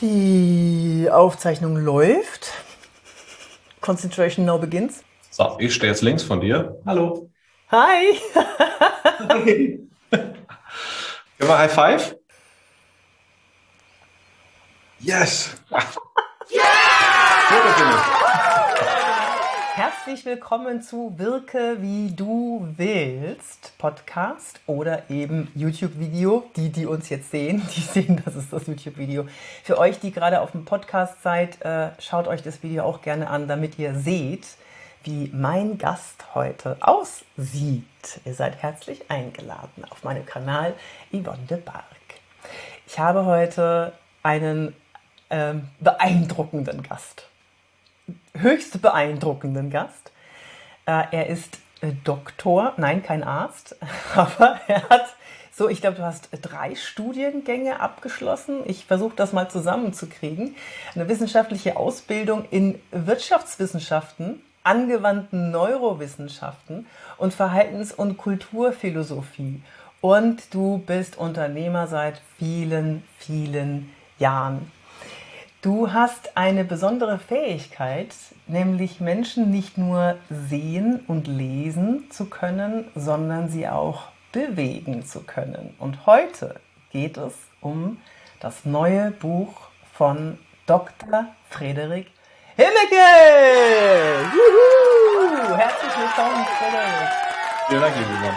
Die Aufzeichnung läuft. Concentration now begins. So, ich stehe jetzt links von dir. Hallo. Hi. Hey. Können wir High Five? Yes! Yeah! Herzlich willkommen zu Wirke wie du willst Podcast oder eben YouTube-Video. Die, die uns jetzt sehen, die sehen, das ist das YouTube-Video. Für euch, die gerade auf dem Podcast seid, äh, schaut euch das Video auch gerne an, damit ihr seht, wie mein Gast heute aussieht. Ihr seid herzlich eingeladen auf meinem Kanal Yvonne de Barg. Ich habe heute einen ähm, beeindruckenden Gast höchst beeindruckenden Gast. Äh, er ist äh, Doktor, nein, kein Arzt, aber er hat so, ich glaube, du hast drei Studiengänge abgeschlossen. Ich versuche das mal zusammenzukriegen. Eine wissenschaftliche Ausbildung in Wirtschaftswissenschaften, angewandten Neurowissenschaften und Verhaltens- und Kulturphilosophie. Und du bist Unternehmer seit vielen, vielen Jahren. Du hast eine besondere Fähigkeit, nämlich Menschen nicht nur sehen und lesen zu können, sondern sie auch bewegen zu können. Und heute geht es um das neue Buch von Dr. Frederik Himmeke! Juhu! Herzlich willkommen, Frederik. Vielen Dank, liebe.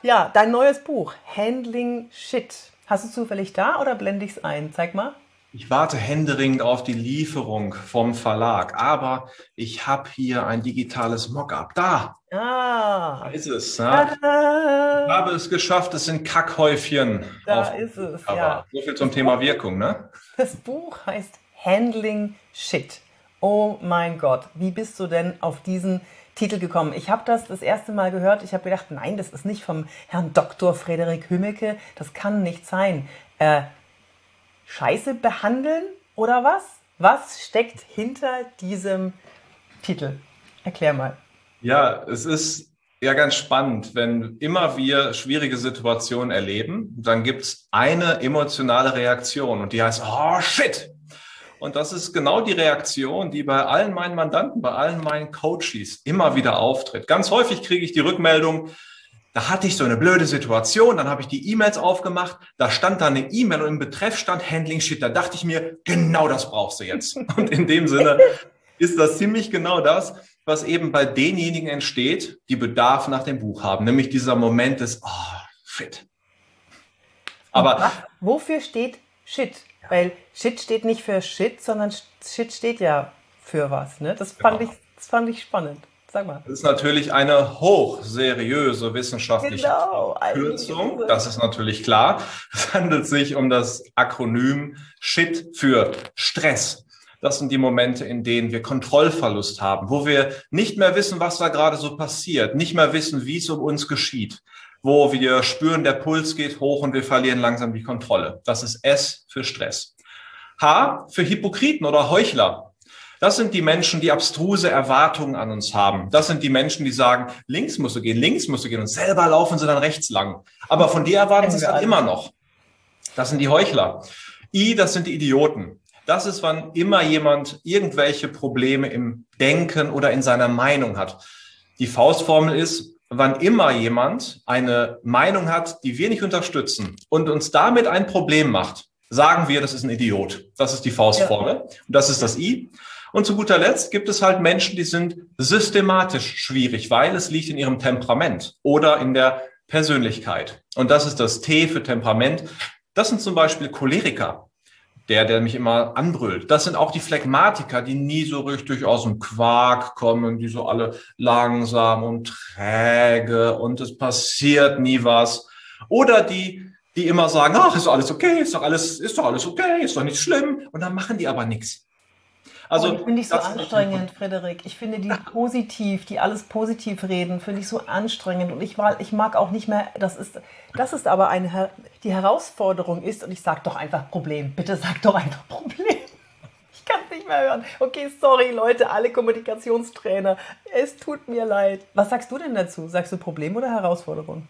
Ja, dein neues Buch, Handling Shit. Hast du zufällig da oder blende ich es ein? Zeig mal. Ich warte händeringend auf die Lieferung vom Verlag, aber ich habe hier ein digitales Mockup. Da, Ah, da ist es. Ja. Ich habe es geschafft, es sind Kackhäufchen. Da ist es, Cover. ja. So viel zum Thema Wirkung, ne? das Buch heißt Handling Shit. Oh mein Gott, wie bist du denn auf diesen Titel gekommen? Ich habe das das erste Mal gehört. Ich habe gedacht, nein, das ist nicht vom Herrn Dr. Frederik Hümmeke. Das kann nicht sein. Äh, Scheiße behandeln oder was? Was steckt hinter diesem Titel? Erklär mal. Ja, es ist ja ganz spannend, wenn immer wir schwierige Situationen erleben, dann gibt's eine emotionale Reaktion und die heißt, oh shit. Und das ist genau die Reaktion, die bei allen meinen Mandanten, bei allen meinen Coaches immer wieder auftritt. Ganz häufig kriege ich die Rückmeldung, da hatte ich so eine blöde Situation, dann habe ich die E-Mails aufgemacht, da stand da eine E-Mail und im Betreff stand Handling Shit. Da dachte ich mir, genau das brauchst du jetzt. Und in dem Sinne ist das ziemlich genau das, was eben bei denjenigen entsteht, die Bedarf nach dem Buch haben, nämlich dieser Moment des, oh, shit. Aber Was, wofür steht Shit? Weil Shit steht nicht für Shit, sondern Shit steht ja für was. Ne? Das, fand Genau. ich, das fand ich spannend. Sag mal. Das ist natürlich eine hochseriöse wissenschaftliche Genau, Kürzung. Das ist natürlich klar. Es handelt sich um das Akronym SHIT für Stress. Das sind die Momente, in denen wir Kontrollverlust haben, wo wir nicht mehr wissen, was da gerade so passiert, nicht mehr wissen, wie es um uns geschieht, wo wir spüren, der Puls geht hoch und wir verlieren langsam die Kontrolle. Das ist S für Stress. H für Hypokriten oder Heuchler. Das sind die Menschen, die abstruse Erwartungen an uns haben. Das sind die Menschen, die sagen, links musst du gehen, links musst du gehen und selber laufen sie dann rechts lang. Aber von dir erwarten sie es wir halt alle. immer noch. Das sind die Heuchler. I, das sind die Idioten. Das ist, wann immer jemand irgendwelche Probleme im Denken oder in seiner Meinung hat. Die Faustformel ist, wann immer jemand eine Meinung hat, die wir nicht unterstützen und uns damit ein Problem macht, sagen wir, das ist ein Idiot. Das ist die Faustformel. Und das ist das I. Und zu guter Letzt gibt es halt Menschen, die sind systematisch schwierig, weil es liegt in ihrem Temperament oder in der Persönlichkeit. Und das ist das T für Temperament. Das sind zum Beispiel Choleriker. Der, der mich immer anbrüllt. Das sind auch die Phlegmatiker, die nie so richtig aus dem Quark kommen, die so alle langsam und träge und es passiert nie was. Oder die, die immer sagen, ach, ist alles okay, ist doch alles, ist doch alles okay, ist doch nicht schlimm. Und dann machen die aber nichts. Also, oh, ich so anstrengend, Frederik. Ich finde die positiv, die alles positiv reden, finde ich so anstrengend. Und ich, war, ich mag auch nicht mehr, das ist, das ist aber eine, die Herausforderung ist, und ich sage doch einfach Problem. Bitte sag doch einfach Problem. Ich kann es nicht mehr hören. Okay, sorry, Leute, alle Kommunikationstrainer. Es tut mir leid. Was sagst du denn dazu? Sagst du Problem oder Herausforderung?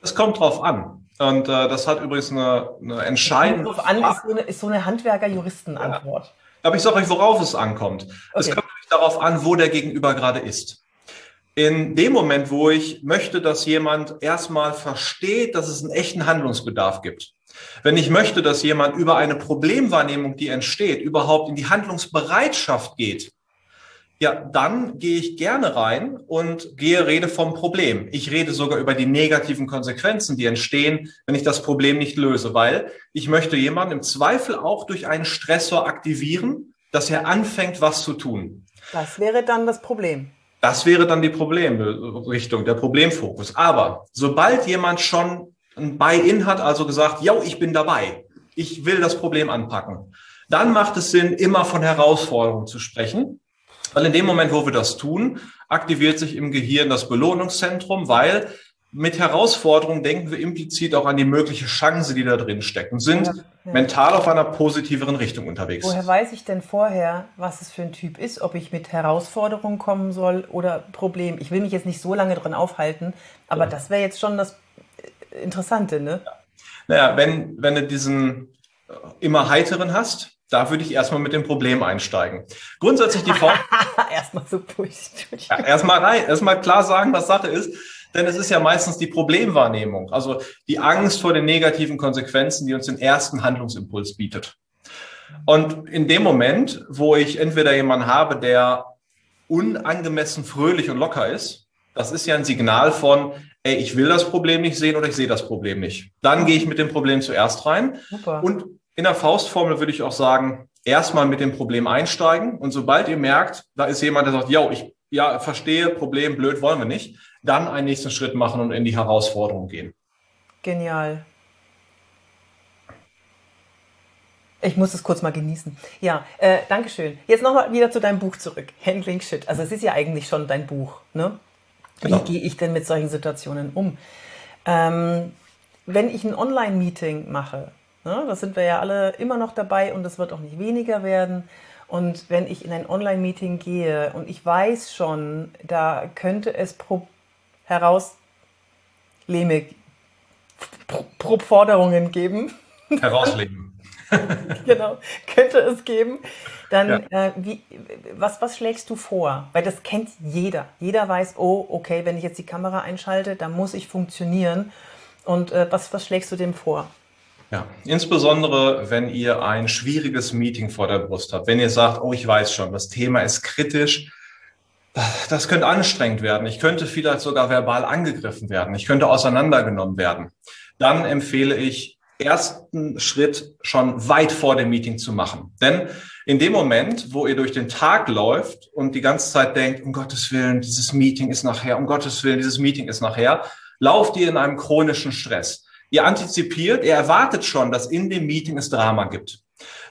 Es kommt drauf an. Und äh, das hat übrigens eine, eine entscheidende. An, ist, so eine, ist so eine Handwerker-Juristen-Antwort. Ja. Aber ich sage euch, worauf es ankommt. Okay. Es kommt nämlich darauf an, wo der Gegenüber gerade ist. In dem Moment, wo ich möchte, dass jemand erstmal versteht, dass es einen echten Handlungsbedarf gibt. Wenn ich möchte, dass jemand über eine Problemwahrnehmung, die entsteht, überhaupt in die Handlungsbereitschaft geht, ja, dann gehe ich gerne rein und gehe rede vom Problem. Ich rede sogar über die negativen Konsequenzen, die entstehen, wenn ich das Problem nicht löse, weil ich möchte jemanden im Zweifel auch durch einen Stressor aktivieren, dass er anfängt, was zu tun. Das wäre dann das Problem. Das wäre dann die Problemrichtung, der Problemfokus. Aber sobald jemand schon ein Buy-in hat, also gesagt, ja, ich bin dabei, ich will das Problem anpacken, dann macht es Sinn, immer von Herausforderungen zu sprechen weil in dem Moment, wo wir das tun, aktiviert sich im Gehirn das Belohnungszentrum, weil mit Herausforderungen denken wir implizit auch an die mögliche Chance, die da drin steckt und sind ja, ja. mental auf einer positiveren Richtung unterwegs. Woher weiß ich denn vorher, was es für ein Typ ist, ob ich mit Herausforderungen kommen soll oder Problem? Ich will mich jetzt nicht so lange drin aufhalten, aber ja. das wäre jetzt schon das Interessante, ne? Naja, wenn, wenn du diesen äh, immer heiteren hast, da würde ich erstmal mit dem Problem einsteigen. Grundsätzlich die Form. erstmal so ja, erstmal rein, erstmal klar sagen, was Sache ist. Denn es ist ja meistens die Problemwahrnehmung, also die Angst vor den negativen Konsequenzen, die uns den ersten Handlungsimpuls bietet. Und in dem Moment, wo ich entweder jemanden habe, der unangemessen fröhlich und locker ist, das ist ja ein Signal von, ey, ich will das Problem nicht sehen oder ich sehe das Problem nicht. Dann gehe ich mit dem Problem zuerst rein Super. und in der Faustformel würde ich auch sagen, erstmal mit dem Problem einsteigen und sobald ihr merkt, da ist jemand, der sagt, ja, ich ja, verstehe, Problem, blöd wollen wir nicht, dann einen nächsten Schritt machen und in die Herausforderung gehen. Genial. Ich muss es kurz mal genießen. Ja, äh, Dankeschön. Jetzt nochmal wieder zu deinem Buch zurück. Handling Shit. Also es ist ja eigentlich schon dein Buch. Ne? Genau. Wie gehe ich denn mit solchen Situationen um? Ähm, wenn ich ein Online-Meeting mache, Ne? Das sind wir ja alle immer noch dabei und es wird auch nicht weniger werden. Und wenn ich in ein Online-Meeting gehe und ich weiß schon, da könnte es pro heraus Leme, pro, Forderungen geben. Herauslegen. genau, könnte es geben. Dann, ja. äh, wie, was, was schlägst du vor? Weil das kennt jeder. Jeder weiß, oh, okay, wenn ich jetzt die Kamera einschalte, dann muss ich funktionieren. Und äh, was, was schlägst du dem vor? Ja, insbesondere wenn ihr ein schwieriges Meeting vor der Brust habt, wenn ihr sagt, oh, ich weiß schon, das Thema ist kritisch, das könnte anstrengend werden. Ich könnte vielleicht sogar verbal angegriffen werden. Ich könnte auseinandergenommen werden. Dann empfehle ich, ersten Schritt schon weit vor dem Meeting zu machen. Denn in dem Moment, wo ihr durch den Tag läuft und die ganze Zeit denkt, um Gottes Willen, dieses Meeting ist nachher, um Gottes Willen, dieses Meeting ist nachher, lauft ihr in einem chronischen Stress. Ihr antizipiert, ihr erwartet schon, dass in dem Meeting es Drama gibt.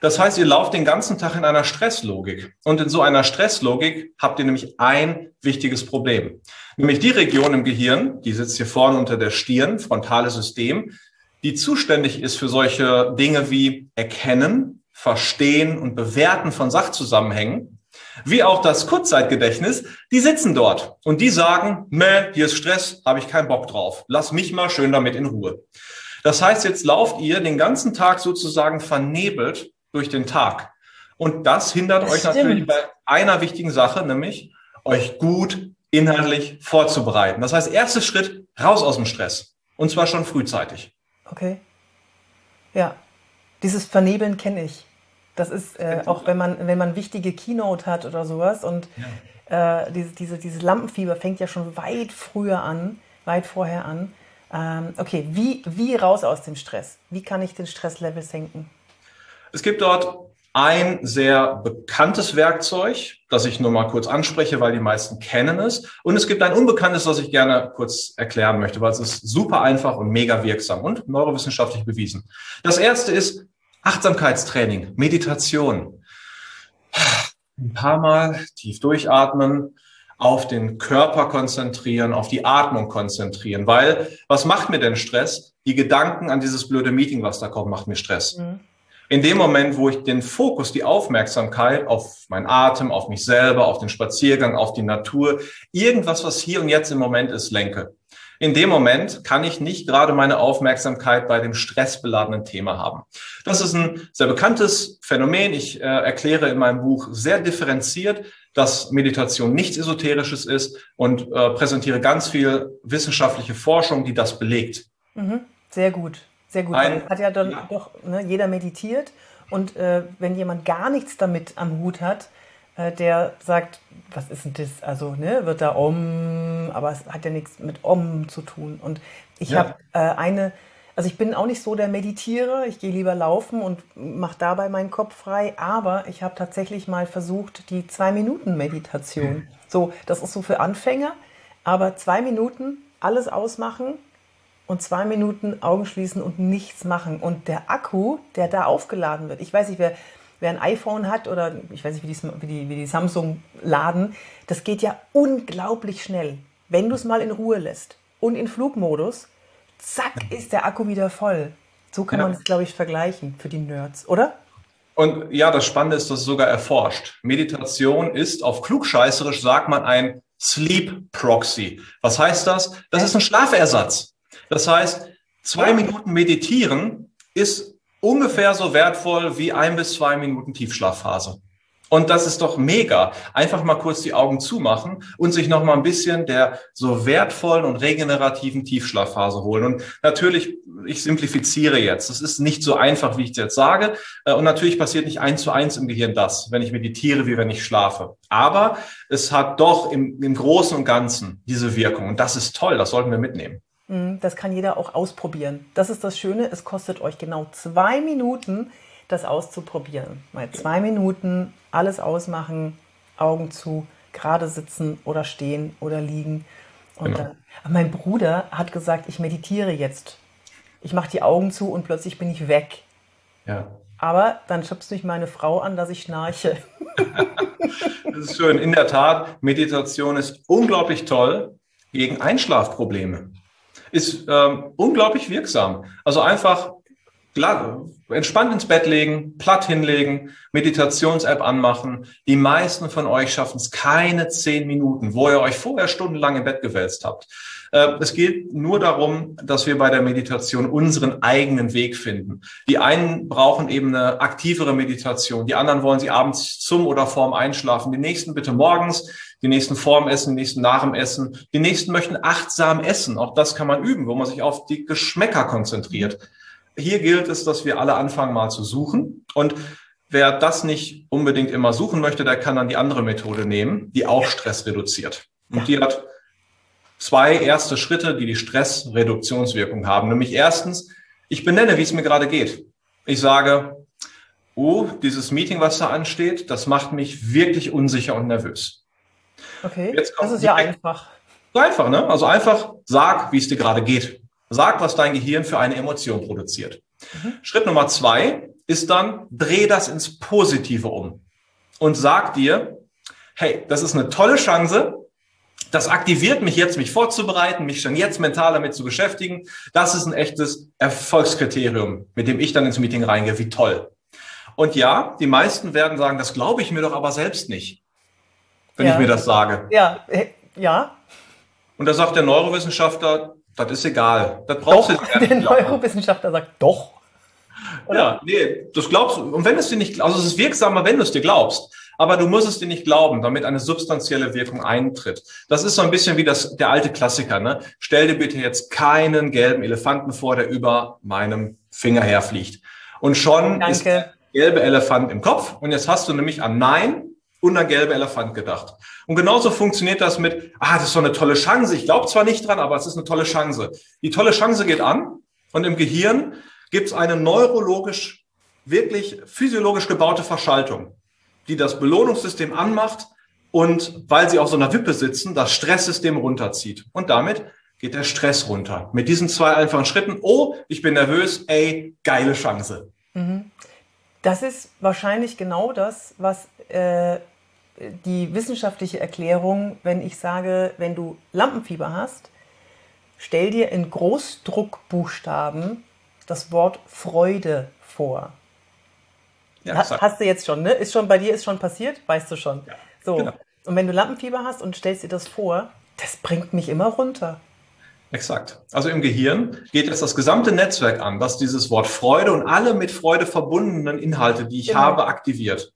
Das heißt, ihr lauft den ganzen Tag in einer Stresslogik. Und in so einer Stresslogik habt ihr nämlich ein wichtiges Problem. Nämlich die Region im Gehirn, die sitzt hier vorne unter der Stirn, frontale System, die zuständig ist für solche Dinge wie Erkennen, Verstehen und Bewerten von Sachzusammenhängen, wie auch das Kurzzeitgedächtnis, die sitzen dort und die sagen, meh, hier ist Stress, habe ich keinen Bock drauf. Lass mich mal schön damit in Ruhe. Das heißt, jetzt lauft ihr den ganzen Tag sozusagen vernebelt durch den Tag. Und das hindert das euch stimmt. natürlich bei einer wichtigen Sache, nämlich euch gut inhaltlich vorzubereiten. Das heißt, erster Schritt, raus aus dem Stress. Und zwar schon frühzeitig. Okay. Ja, dieses Vernebeln kenne ich. Das ist äh, auch, wenn man, wenn man wichtige Keynote hat oder sowas und ja. äh, diese, diese, dieses Lampenfieber fängt ja schon weit früher an, weit vorher an. Ähm, okay, wie, wie raus aus dem Stress? Wie kann ich den Stresslevel senken? Es gibt dort ein sehr bekanntes Werkzeug, das ich nur mal kurz anspreche, weil die meisten kennen es. Und es gibt ein unbekanntes, das ich gerne kurz erklären möchte, weil es ist super einfach und mega wirksam und neurowissenschaftlich bewiesen. Das erste ist Achtsamkeitstraining, Meditation. Ein paar Mal tief durchatmen, auf den Körper konzentrieren, auf die Atmung konzentrieren. Weil, was macht mir denn Stress? Die Gedanken an dieses blöde Meeting, was da kommt, macht mir Stress. Mhm. In dem Moment, wo ich den Fokus, die Aufmerksamkeit auf meinen Atem, auf mich selber, auf den Spaziergang, auf die Natur, irgendwas, was hier und jetzt im Moment ist, lenke, In dem Moment kann ich nicht gerade meine Aufmerksamkeit bei dem stressbeladenen Thema haben. Das ist ein sehr bekanntes Phänomen. Ich äh, erkläre in meinem Buch sehr differenziert, dass Meditation nichts Esoterisches ist und äh, präsentiere ganz viel wissenschaftliche Forschung, die das belegt. Mhm. Sehr gut, sehr gut. Ein, hat ja dann ja. doch ne, jeder meditiert und äh, wenn jemand gar nichts damit am Hut hat, der sagt, was ist denn das? Also, ne, wird da Om, aber es hat ja nichts mit Om zu tun. Und ich ja. habe äh, eine, also ich bin auch nicht so der Meditierer, ich gehe lieber laufen und mache dabei meinen Kopf frei, aber ich habe tatsächlich mal versucht, die Zwei-Minuten-Meditation. Mhm. So, das ist so für Anfänger, aber zwei Minuten alles ausmachen und zwei Minuten Augen schließen und nichts machen. Und der Akku, der da aufgeladen wird, ich weiß nicht, wer wer ein iPhone hat oder ich weiß nicht, wie die, wie die, wie die Samsung laden, das geht ja unglaublich schnell, wenn du es mal in Ruhe lässt. Und in Flugmodus, zack, ist der Akku wieder voll. So kann ja. man es, glaube ich, vergleichen für die Nerds, oder? Und ja, das Spannende ist, dass es sogar erforscht. Meditation ist auf klugscheißerisch, sagt man, ein Sleep Proxy. Was heißt das? Das ist ein Schlafersatz. Das heißt, zwei Minuten meditieren ist ungefähr so wertvoll wie ein bis zwei Minuten Tiefschlafphase. Und das ist doch mega. Einfach mal kurz die Augen zumachen und sich noch mal ein bisschen der so wertvollen und regenerativen Tiefschlafphase holen. Und natürlich, ich simplifiziere jetzt. Es ist nicht so einfach, wie ich es jetzt sage. Äh, und natürlich passiert nicht eins zu eins im Gehirn das, wenn ich meditiere, wie wenn ich schlafe. Aber es hat doch im, im Großen und Ganzen diese Wirkung. Und das ist toll. Das sollten wir mitnehmen. Mhm, das kann jeder auch ausprobieren. Das ist das Schöne, es kostet euch genau zwei Minuten, das auszuprobieren. Mal zwei Minuten, alles ausmachen, Augen zu, gerade sitzen oder stehen oder liegen. Und genau. dann, mein Bruder hat gesagt, ich meditiere jetzt. Ich mache die Augen zu und plötzlich bin ich weg. Ja. Aber dann schubst mich meine Frau an, dass ich schnarche. das ist schön. In der Tat, Meditation ist unglaublich toll gegen Einschlafprobleme ist ähm, unglaublich wirksam. Also einfach entspannt ins Bett legen, platt hinlegen, Meditations-App anmachen. Die meisten von euch schaffen es keine zehn Minuten, wo ihr euch vorher stundenlang im Bett gewälzt habt. Äh, es geht nur darum, dass wir bei der Meditation unseren eigenen Weg finden. Die einen brauchen eben eine aktivere Meditation, die anderen wollen sie abends zum oder vorm Einschlafen, die nächsten bitte morgens, die nächsten vorm Essen, die nächsten nach dem Essen, die nächsten möchten achtsam essen. Auch das kann man üben, wo man sich auf die Geschmäcker konzentriert. Hier gilt es, dass wir alle anfangen mal zu suchen und Wer das nicht unbedingt immer suchen möchte, der kann dann die andere Methode nehmen, die auch Stress reduziert. Und die hat zwei erste Schritte, die die Stressreduktionswirkung haben. Nämlich erstens, ich benenne, wie es mir gerade geht. Ich sage, oh, dieses Meeting, was da ansteht, das macht mich wirklich unsicher und nervös. Okay, das ist ja einfach. So einfach, ne? Also einfach sag, wie es dir gerade geht. Sag, was dein Gehirn für eine Emotion produziert. Mhm. Schritt Nummer zwei ist dann, dreh das ins Positive um und sag dir, hey, das ist eine tolle Chance. Das aktiviert mich jetzt, mich vorzubereiten, mich schon jetzt mental damit zu beschäftigen. Das ist ein echtes Erfolgskriterium, mit dem ich dann ins Meeting reingehe. Wie toll. Und ja, die meisten werden sagen, das glaube ich mir doch aber selbst nicht, wenn ja. ich mir das sage. Ja, äh, ja. Und da sagt der Neurowissenschaftler, das ist egal. Das brauchst doch, du Der Neurowissenschaftler sagt doch. Oder? Ja, nee, das glaubst du. Und wenn es dir nicht, also es ist wirksamer, wenn du es dir glaubst. Aber du musst es dir nicht glauben, damit eine substanzielle Wirkung eintritt. Das ist so ein bisschen wie das, der alte Klassiker, ne? Stell dir bitte jetzt keinen gelben Elefanten vor, der über meinem Finger herfliegt. Und schon Danke. ist der gelbe Elefant im Kopf. Und jetzt hast du nämlich an Nein und an gelbe Elefant gedacht. Und genauso funktioniert das mit, ah, das ist so eine tolle Chance. Ich glaube zwar nicht dran, aber es ist eine tolle Chance. Die tolle Chance geht an und im Gehirn gibt es eine neurologisch, wirklich physiologisch gebaute Verschaltung, die das Belohnungssystem anmacht und weil sie auf so einer Wippe sitzen, das Stresssystem runterzieht. Und damit geht der Stress runter. Mit diesen zwei einfachen Schritten, oh, ich bin nervös, ey, geile Chance. Mhm. Das ist wahrscheinlich genau das, was äh, die wissenschaftliche Erklärung, wenn ich sage, wenn du Lampenfieber hast, stell dir in Großdruckbuchstaben das Wort Freude vor. Ja, hast, hast du jetzt schon, ne? Ist schon bei dir ist schon passiert, weißt du schon. Ja, so. Genau. Und wenn du Lampenfieber hast und stellst dir das vor, das bringt mich immer runter. Exakt. Also im Gehirn geht jetzt das gesamte Netzwerk an, das dieses Wort Freude und alle mit Freude verbundenen Inhalte, die ich genau. habe, aktiviert.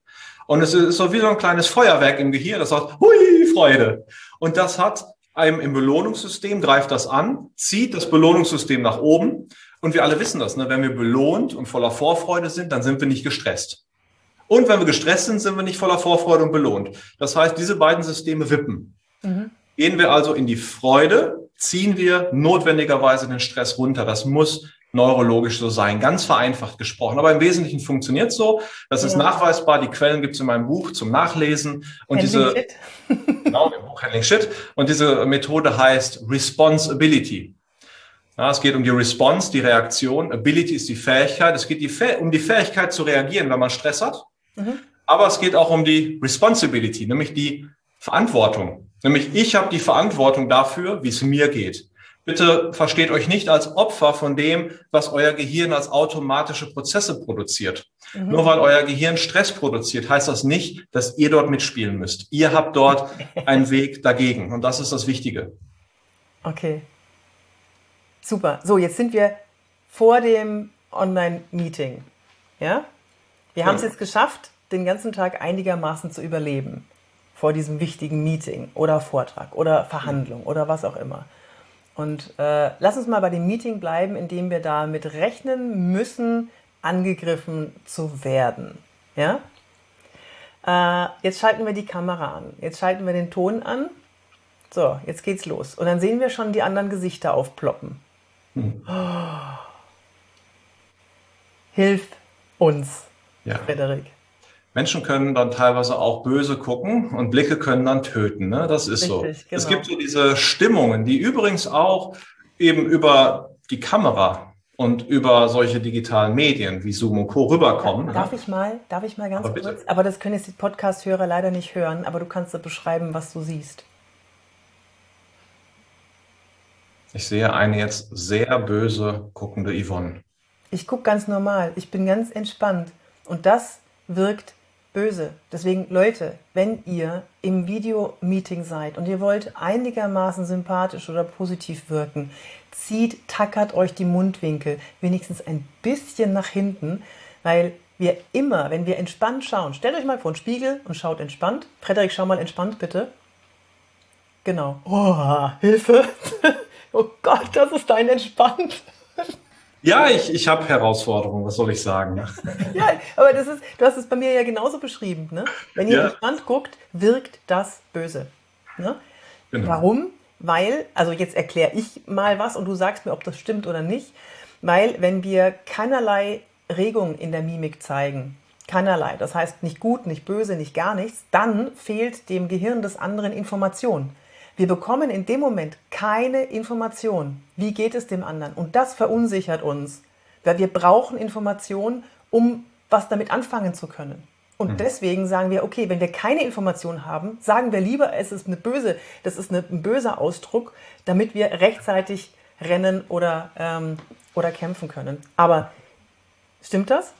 Und es ist so wie so ein kleines Feuerwerk im Gehirn, das sagt, hui, Freude. Und das hat einem im Belohnungssystem, greift das an, zieht das Belohnungssystem nach oben. Und wir alle wissen das, ne? wenn wir belohnt und voller Vorfreude sind, dann sind wir nicht gestresst. Und wenn wir gestresst sind, sind wir nicht voller Vorfreude und belohnt. Das heißt, diese beiden Systeme wippen. Mhm. Gehen wir also in die Freude, ziehen wir notwendigerweise den Stress runter. Das muss neurologisch so sein, ganz vereinfacht gesprochen. Aber im Wesentlichen funktioniert es so. Das ja. ist nachweisbar. Die Quellen gibt es in meinem Buch zum Nachlesen. Und Handling diese, genau, im Buch Handling Shit. Und diese Methode heißt Responsibility. Ja, es geht um die Response, die Reaktion. Ability ist die Fähigkeit. Es geht die um die Fähigkeit zu reagieren, wenn man Stress hat. Mhm. Aber es geht auch um die Responsibility, nämlich die Verantwortung. Nämlich ich habe die Verantwortung dafür, wie es mir geht. Bitte versteht euch nicht als Opfer von dem, was euer Gehirn als automatische Prozesse produziert. Mhm. Nur weil euer Gehirn Stress produziert, heißt das nicht, dass ihr dort mitspielen müsst. Ihr habt dort einen Weg dagegen. Und das ist das Wichtige. Okay. Super. So, jetzt sind wir vor dem Online-Meeting. Ja? Wir ja. haben es jetzt geschafft, den ganzen Tag einigermaßen zu überleben. Vor diesem wichtigen Meeting oder Vortrag oder Verhandlung oder was auch immer. Und äh, lass uns mal bei dem Meeting bleiben, in dem wir damit rechnen müssen, angegriffen zu werden. Ja? Äh, jetzt schalten wir die Kamera an. Jetzt schalten wir den Ton an. So, jetzt geht's los. Und dann sehen wir schon die anderen Gesichter aufploppen. Hm. Oh. Hilf uns, ja. Frederik. Menschen können dann teilweise auch böse gucken und Blicke können dann töten. Ne? Das ist Richtig, so. Genau. Es gibt so diese Stimmungen, die übrigens auch eben über die Kamera und über solche digitalen Medien wie Zoom und Co. rüberkommen. Darf ich mal, darf ich mal ganz aber kurz? Aber das können jetzt die Podcast-Hörer leider nicht hören, aber du kannst beschreiben, was du siehst. Ich sehe eine jetzt sehr böse guckende Yvonne. Ich gucke ganz normal. Ich bin ganz entspannt. Und das wirkt böse. Deswegen, Leute, wenn ihr im Videomeeting seid und ihr wollt einigermaßen sympathisch oder positiv wirken, zieht, tackert euch die Mundwinkel wenigstens ein bisschen nach hinten, weil wir immer, wenn wir entspannt schauen, stellt euch mal vor einen Spiegel und schaut entspannt. Frederik, schau mal entspannt bitte. Genau. Oh, Hilfe. oh Gott, das ist dein entspannt. Ja, ich, ich habe Herausforderungen, was soll ich sagen? ja, aber das ist, du hast es bei mir ja genauso beschrieben. Ne? Wenn ihr ja. entspannt guckt, wirkt das böse. Ne? Genau. Warum? Weil, also jetzt erkläre ich mal was und du sagst mir, ob das stimmt oder nicht. Weil, wenn wir keinerlei Regung in der Mimik zeigen, keinerlei, das heißt nicht gut, nicht böse, nicht gar nichts, dann fehlt dem Gehirn des anderen Information. Wir bekommen in dem Moment keine Information. Wie geht es dem anderen? Und das verunsichert uns, weil wir brauchen Informationen, um was damit anfangen zu können. Und mhm. deswegen sagen wir, okay, wenn wir keine Information haben, sagen wir lieber, es ist eine böse, das ist eine, ein böser Ausdruck, damit wir rechtzeitig rennen oder, ähm, oder kämpfen können. Aber stimmt das?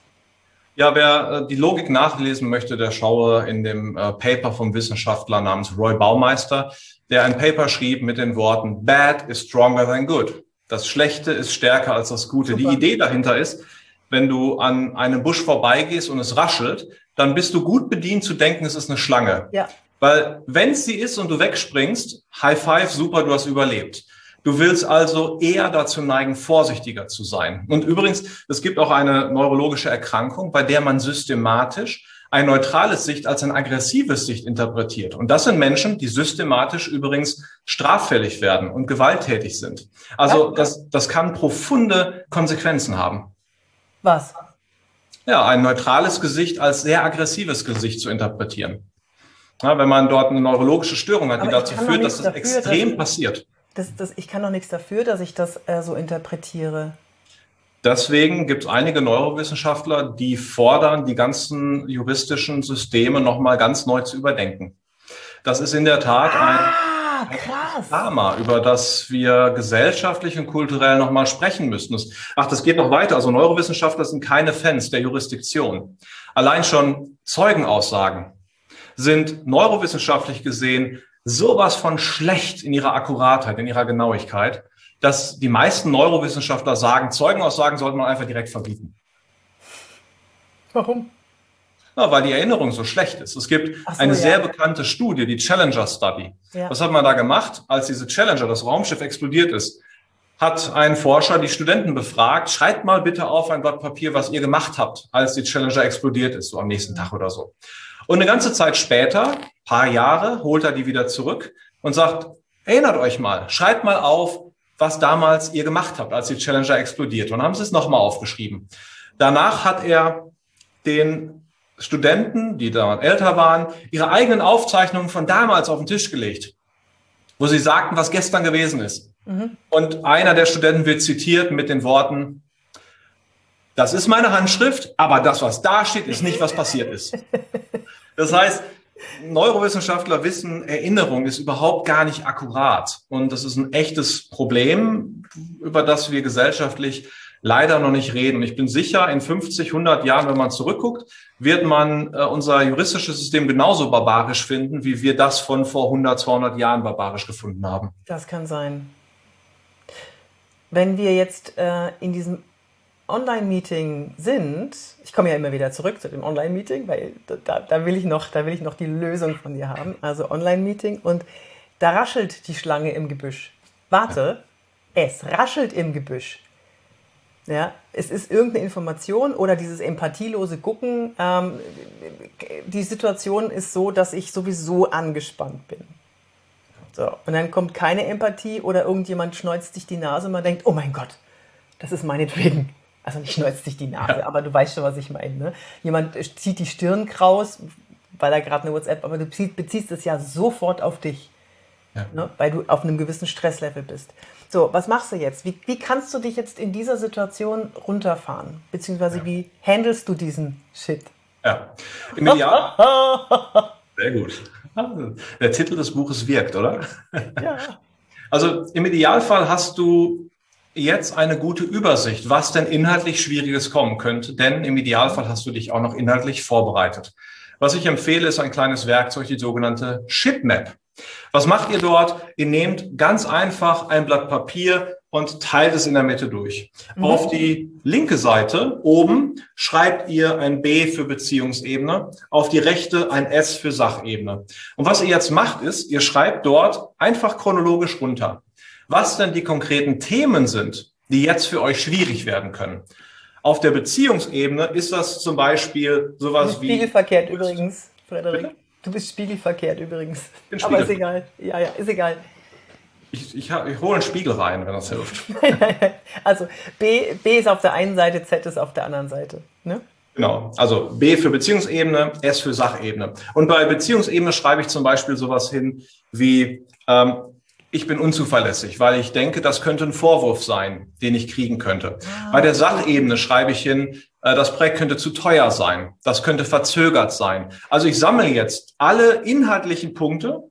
Ja, wer äh, die Logik nachlesen möchte, der schaue in dem äh, Paper vom Wissenschaftler namens Roy Baumeister, der ein Paper schrieb mit den Worten Bad is stronger than good. Das Schlechte ist stärker als das Gute. Super. Die Idee dahinter ist, wenn du an einem Busch vorbeigehst und es raschelt, dann bist du gut bedient zu denken, es ist eine Schlange. Ja. Weil wenn es sie ist und du wegspringst, High Five, super, du hast überlebt. Du willst also eher dazu neigen, vorsichtiger zu sein. Und übrigens, es gibt auch eine neurologische Erkrankung, bei der man systematisch ein neutrales Sicht als ein aggressives Sicht interpretiert. Und das sind Menschen, die systematisch übrigens straffällig werden und gewalttätig sind. Also das, das kann profunde Konsequenzen haben. Was? Ja, ein neutrales Gesicht als sehr aggressives Gesicht zu interpretieren. Ja, wenn man dort eine neurologische Störung hat, die dazu führt, dass das dafür, extrem dass passiert. Das, das, ich kann doch nichts dafür, dass ich das äh, so interpretiere. Deswegen gibt es einige Neurowissenschaftler, die fordern, die ganzen juristischen Systeme nochmal ganz neu zu überdenken. Das ist in der Tat ah, ein, ein Drama, über das wir gesellschaftlich und kulturell nochmal sprechen müssen. Ach, das geht noch weiter. Also Neurowissenschaftler sind keine Fans der Jurisdiktion. Allein schon Zeugenaussagen sind neurowissenschaftlich gesehen sowas von schlecht in ihrer Akkuratheit, in ihrer Genauigkeit, dass die meisten Neurowissenschaftler sagen, Zeugenaussagen sollte man einfach direkt verbieten. Warum? Na, weil die Erinnerung so schlecht ist. Es gibt so, eine ja. sehr bekannte Studie, die Challenger Study. Ja. Was hat man da gemacht? Als diese Challenger, das Raumschiff explodiert ist, hat ein Forscher die Studenten befragt, schreibt mal bitte auf ein Blatt Papier, was ihr gemacht habt, als die Challenger explodiert ist, so am nächsten Tag oder so. Und eine ganze Zeit später, paar Jahre, holt er die wieder zurück und sagt, erinnert euch mal, schreibt mal auf, was damals ihr gemacht habt, als die Challenger explodiert. Und haben sie es nochmal aufgeschrieben. Danach hat er den Studenten, die da älter waren, ihre eigenen Aufzeichnungen von damals auf den Tisch gelegt, wo sie sagten, was gestern gewesen ist. Mhm. Und einer der Studenten wird zitiert mit den Worten, das ist meine Handschrift, aber das, was da steht, ist nicht, was passiert ist. Das heißt, Neurowissenschaftler wissen, Erinnerung ist überhaupt gar nicht akkurat. Und das ist ein echtes Problem, über das wir gesellschaftlich leider noch nicht reden. Und ich bin sicher, in 50, 100 Jahren, wenn man zurückguckt, wird man äh, unser juristisches System genauso barbarisch finden, wie wir das von vor 100, 200 Jahren barbarisch gefunden haben. Das kann sein. Wenn wir jetzt äh, in diesem Online-Meeting sind, ich komme ja immer wieder zurück zu dem Online-Meeting, weil da, da, will ich noch, da will ich noch die Lösung von dir haben. Also Online-Meeting und da raschelt die Schlange im Gebüsch. Warte, es raschelt im Gebüsch. Ja, es ist irgendeine Information oder dieses empathielose Gucken. Ähm, die Situation ist so, dass ich sowieso angespannt bin. So, und dann kommt keine Empathie oder irgendjemand schneuzt sich die Nase und man denkt, oh mein Gott, das ist meinetwegen. Also nicht schneuzt sich die Nase, ja. aber du weißt schon, was ich meine. Ne? Jemand zieht die Stirn kraus, weil er gerade eine WhatsApp, aber du beziehst es ja sofort auf dich, ja. ne? weil du auf einem gewissen Stresslevel bist. So, was machst du jetzt? Wie, wie kannst du dich jetzt in dieser Situation runterfahren? Beziehungsweise ja. wie handelst du diesen Shit? Ja, im Ideal. Sehr gut. Der Titel des Buches wirkt, oder? Ja. Also im Idealfall hast du jetzt eine gute Übersicht, was denn inhaltlich Schwieriges kommen könnte, denn im Idealfall hast du dich auch noch inhaltlich vorbereitet. Was ich empfehle, ist ein kleines Werkzeug, die sogenannte Shipmap. Was macht ihr dort? Ihr nehmt ganz einfach ein Blatt Papier und teilt es in der Mitte durch. Mhm. Auf die linke Seite oben schreibt ihr ein B für Beziehungsebene, auf die rechte ein S für Sachebene. Und was ihr jetzt macht, ist, ihr schreibt dort einfach chronologisch runter, was denn die konkreten Themen sind, die jetzt für euch schwierig werden können. Auf der Beziehungsebene ist das zum Beispiel sowas wie. Spiegelverkehrt übrigens, Frederik. Bitte? Du bist spiegelverkehrt übrigens. Aber ist egal. Ja, ja, ist egal. Ich, ich, ich hole einen Spiegel rein, wenn das hilft. also B, B ist auf der einen Seite, Z ist auf der anderen Seite. Ne? Genau, also B für Beziehungsebene, S für Sachebene. Und bei Beziehungsebene schreibe ich zum Beispiel sowas hin wie, ähm, ich bin unzuverlässig, weil ich denke, das könnte ein Vorwurf sein, den ich kriegen könnte. Ah. Bei der Sachebene schreibe ich hin, äh, das Projekt könnte zu teuer sein, das könnte verzögert sein. Also ich sammle jetzt alle inhaltlichen Punkte,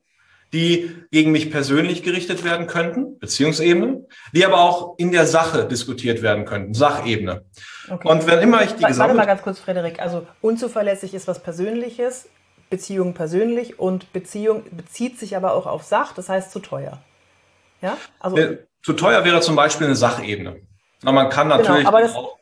die gegen mich persönlich gerichtet werden könnten, Beziehungsebene, die aber auch in der Sache diskutiert werden könnten, Sachebene. Okay. Und wenn immer ich die gesammelt... Warte mal ganz kurz, Frederik. Also unzuverlässig ist was Persönliches, Beziehung persönlich und Beziehung bezieht sich aber auch auf Sach, das heißt zu teuer. Ja? Also, zu teuer wäre zum Beispiel eine Sachebene. Na, man kann genau, natürlich genau, auch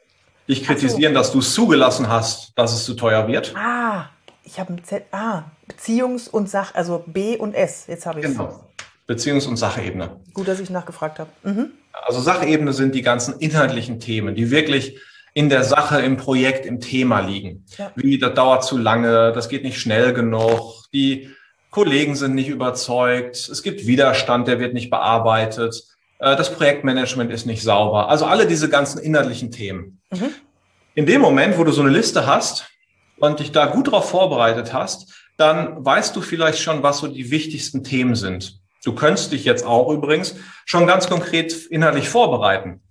dich kritisieren, so. dass du es zugelassen hast, dass es zu teuer wird. Ah, ich habe ein Z. Ah, Beziehungs- und Sach, also B und S. Jetzt habe ich es. Genau. Beziehungs- und Sachebene. Gut, dass ich nachgefragt habe. Mhm. Also Sachebene sind die ganzen inhaltlichen Themen, die wirklich in der Sache, im Projekt, im Thema liegen. Ja. Wie, das dauert zu lange, das geht nicht schnell genug, die Kollegen sind nicht überzeugt, es gibt Widerstand, der wird nicht bearbeitet, äh, das Projektmanagement ist nicht sauber. Also alle diese ganzen inhaltlichen Themen. Mhm. In dem Moment, wo du so eine Liste hast und dich da gut darauf vorbereitet hast, dann weißt du vielleicht schon, was so die wichtigsten Themen sind. Du könntest dich jetzt auch übrigens schon ganz konkret inhaltlich vorbereiten.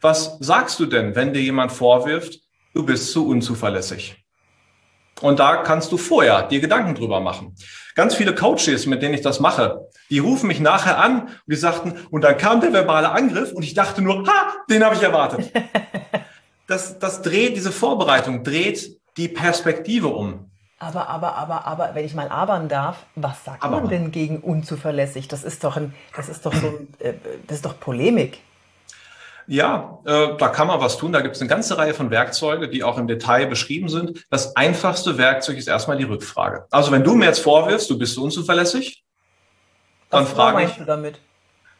Was sagst du denn, wenn dir jemand vorwirft, du bist zu unzuverlässig? Und da kannst du vorher dir Gedanken drüber machen. Ganz viele Coaches, mit denen ich das mache, die rufen mich nachher an und die sagten, und dann kam der verbale Angriff und ich dachte nur, ha, den habe ich erwartet. Das, das dreht, diese Vorbereitung dreht die Perspektive um. Aber, aber, aber, aber, wenn ich mal abern darf, was sagt aber man denn gegen unzuverlässig? Das ist doch ein, das ist doch so, äh, das ist doch Polemik. Ja, äh, da kann man was tun. Da gibt es eine ganze Reihe von Werkzeuge, die auch im Detail beschrieben sind. Das einfachste Werkzeug ist erstmal die Rückfrage. Also wenn du mir jetzt vorwirfst, du bist so unzuverlässig, dann was frage ich, du damit?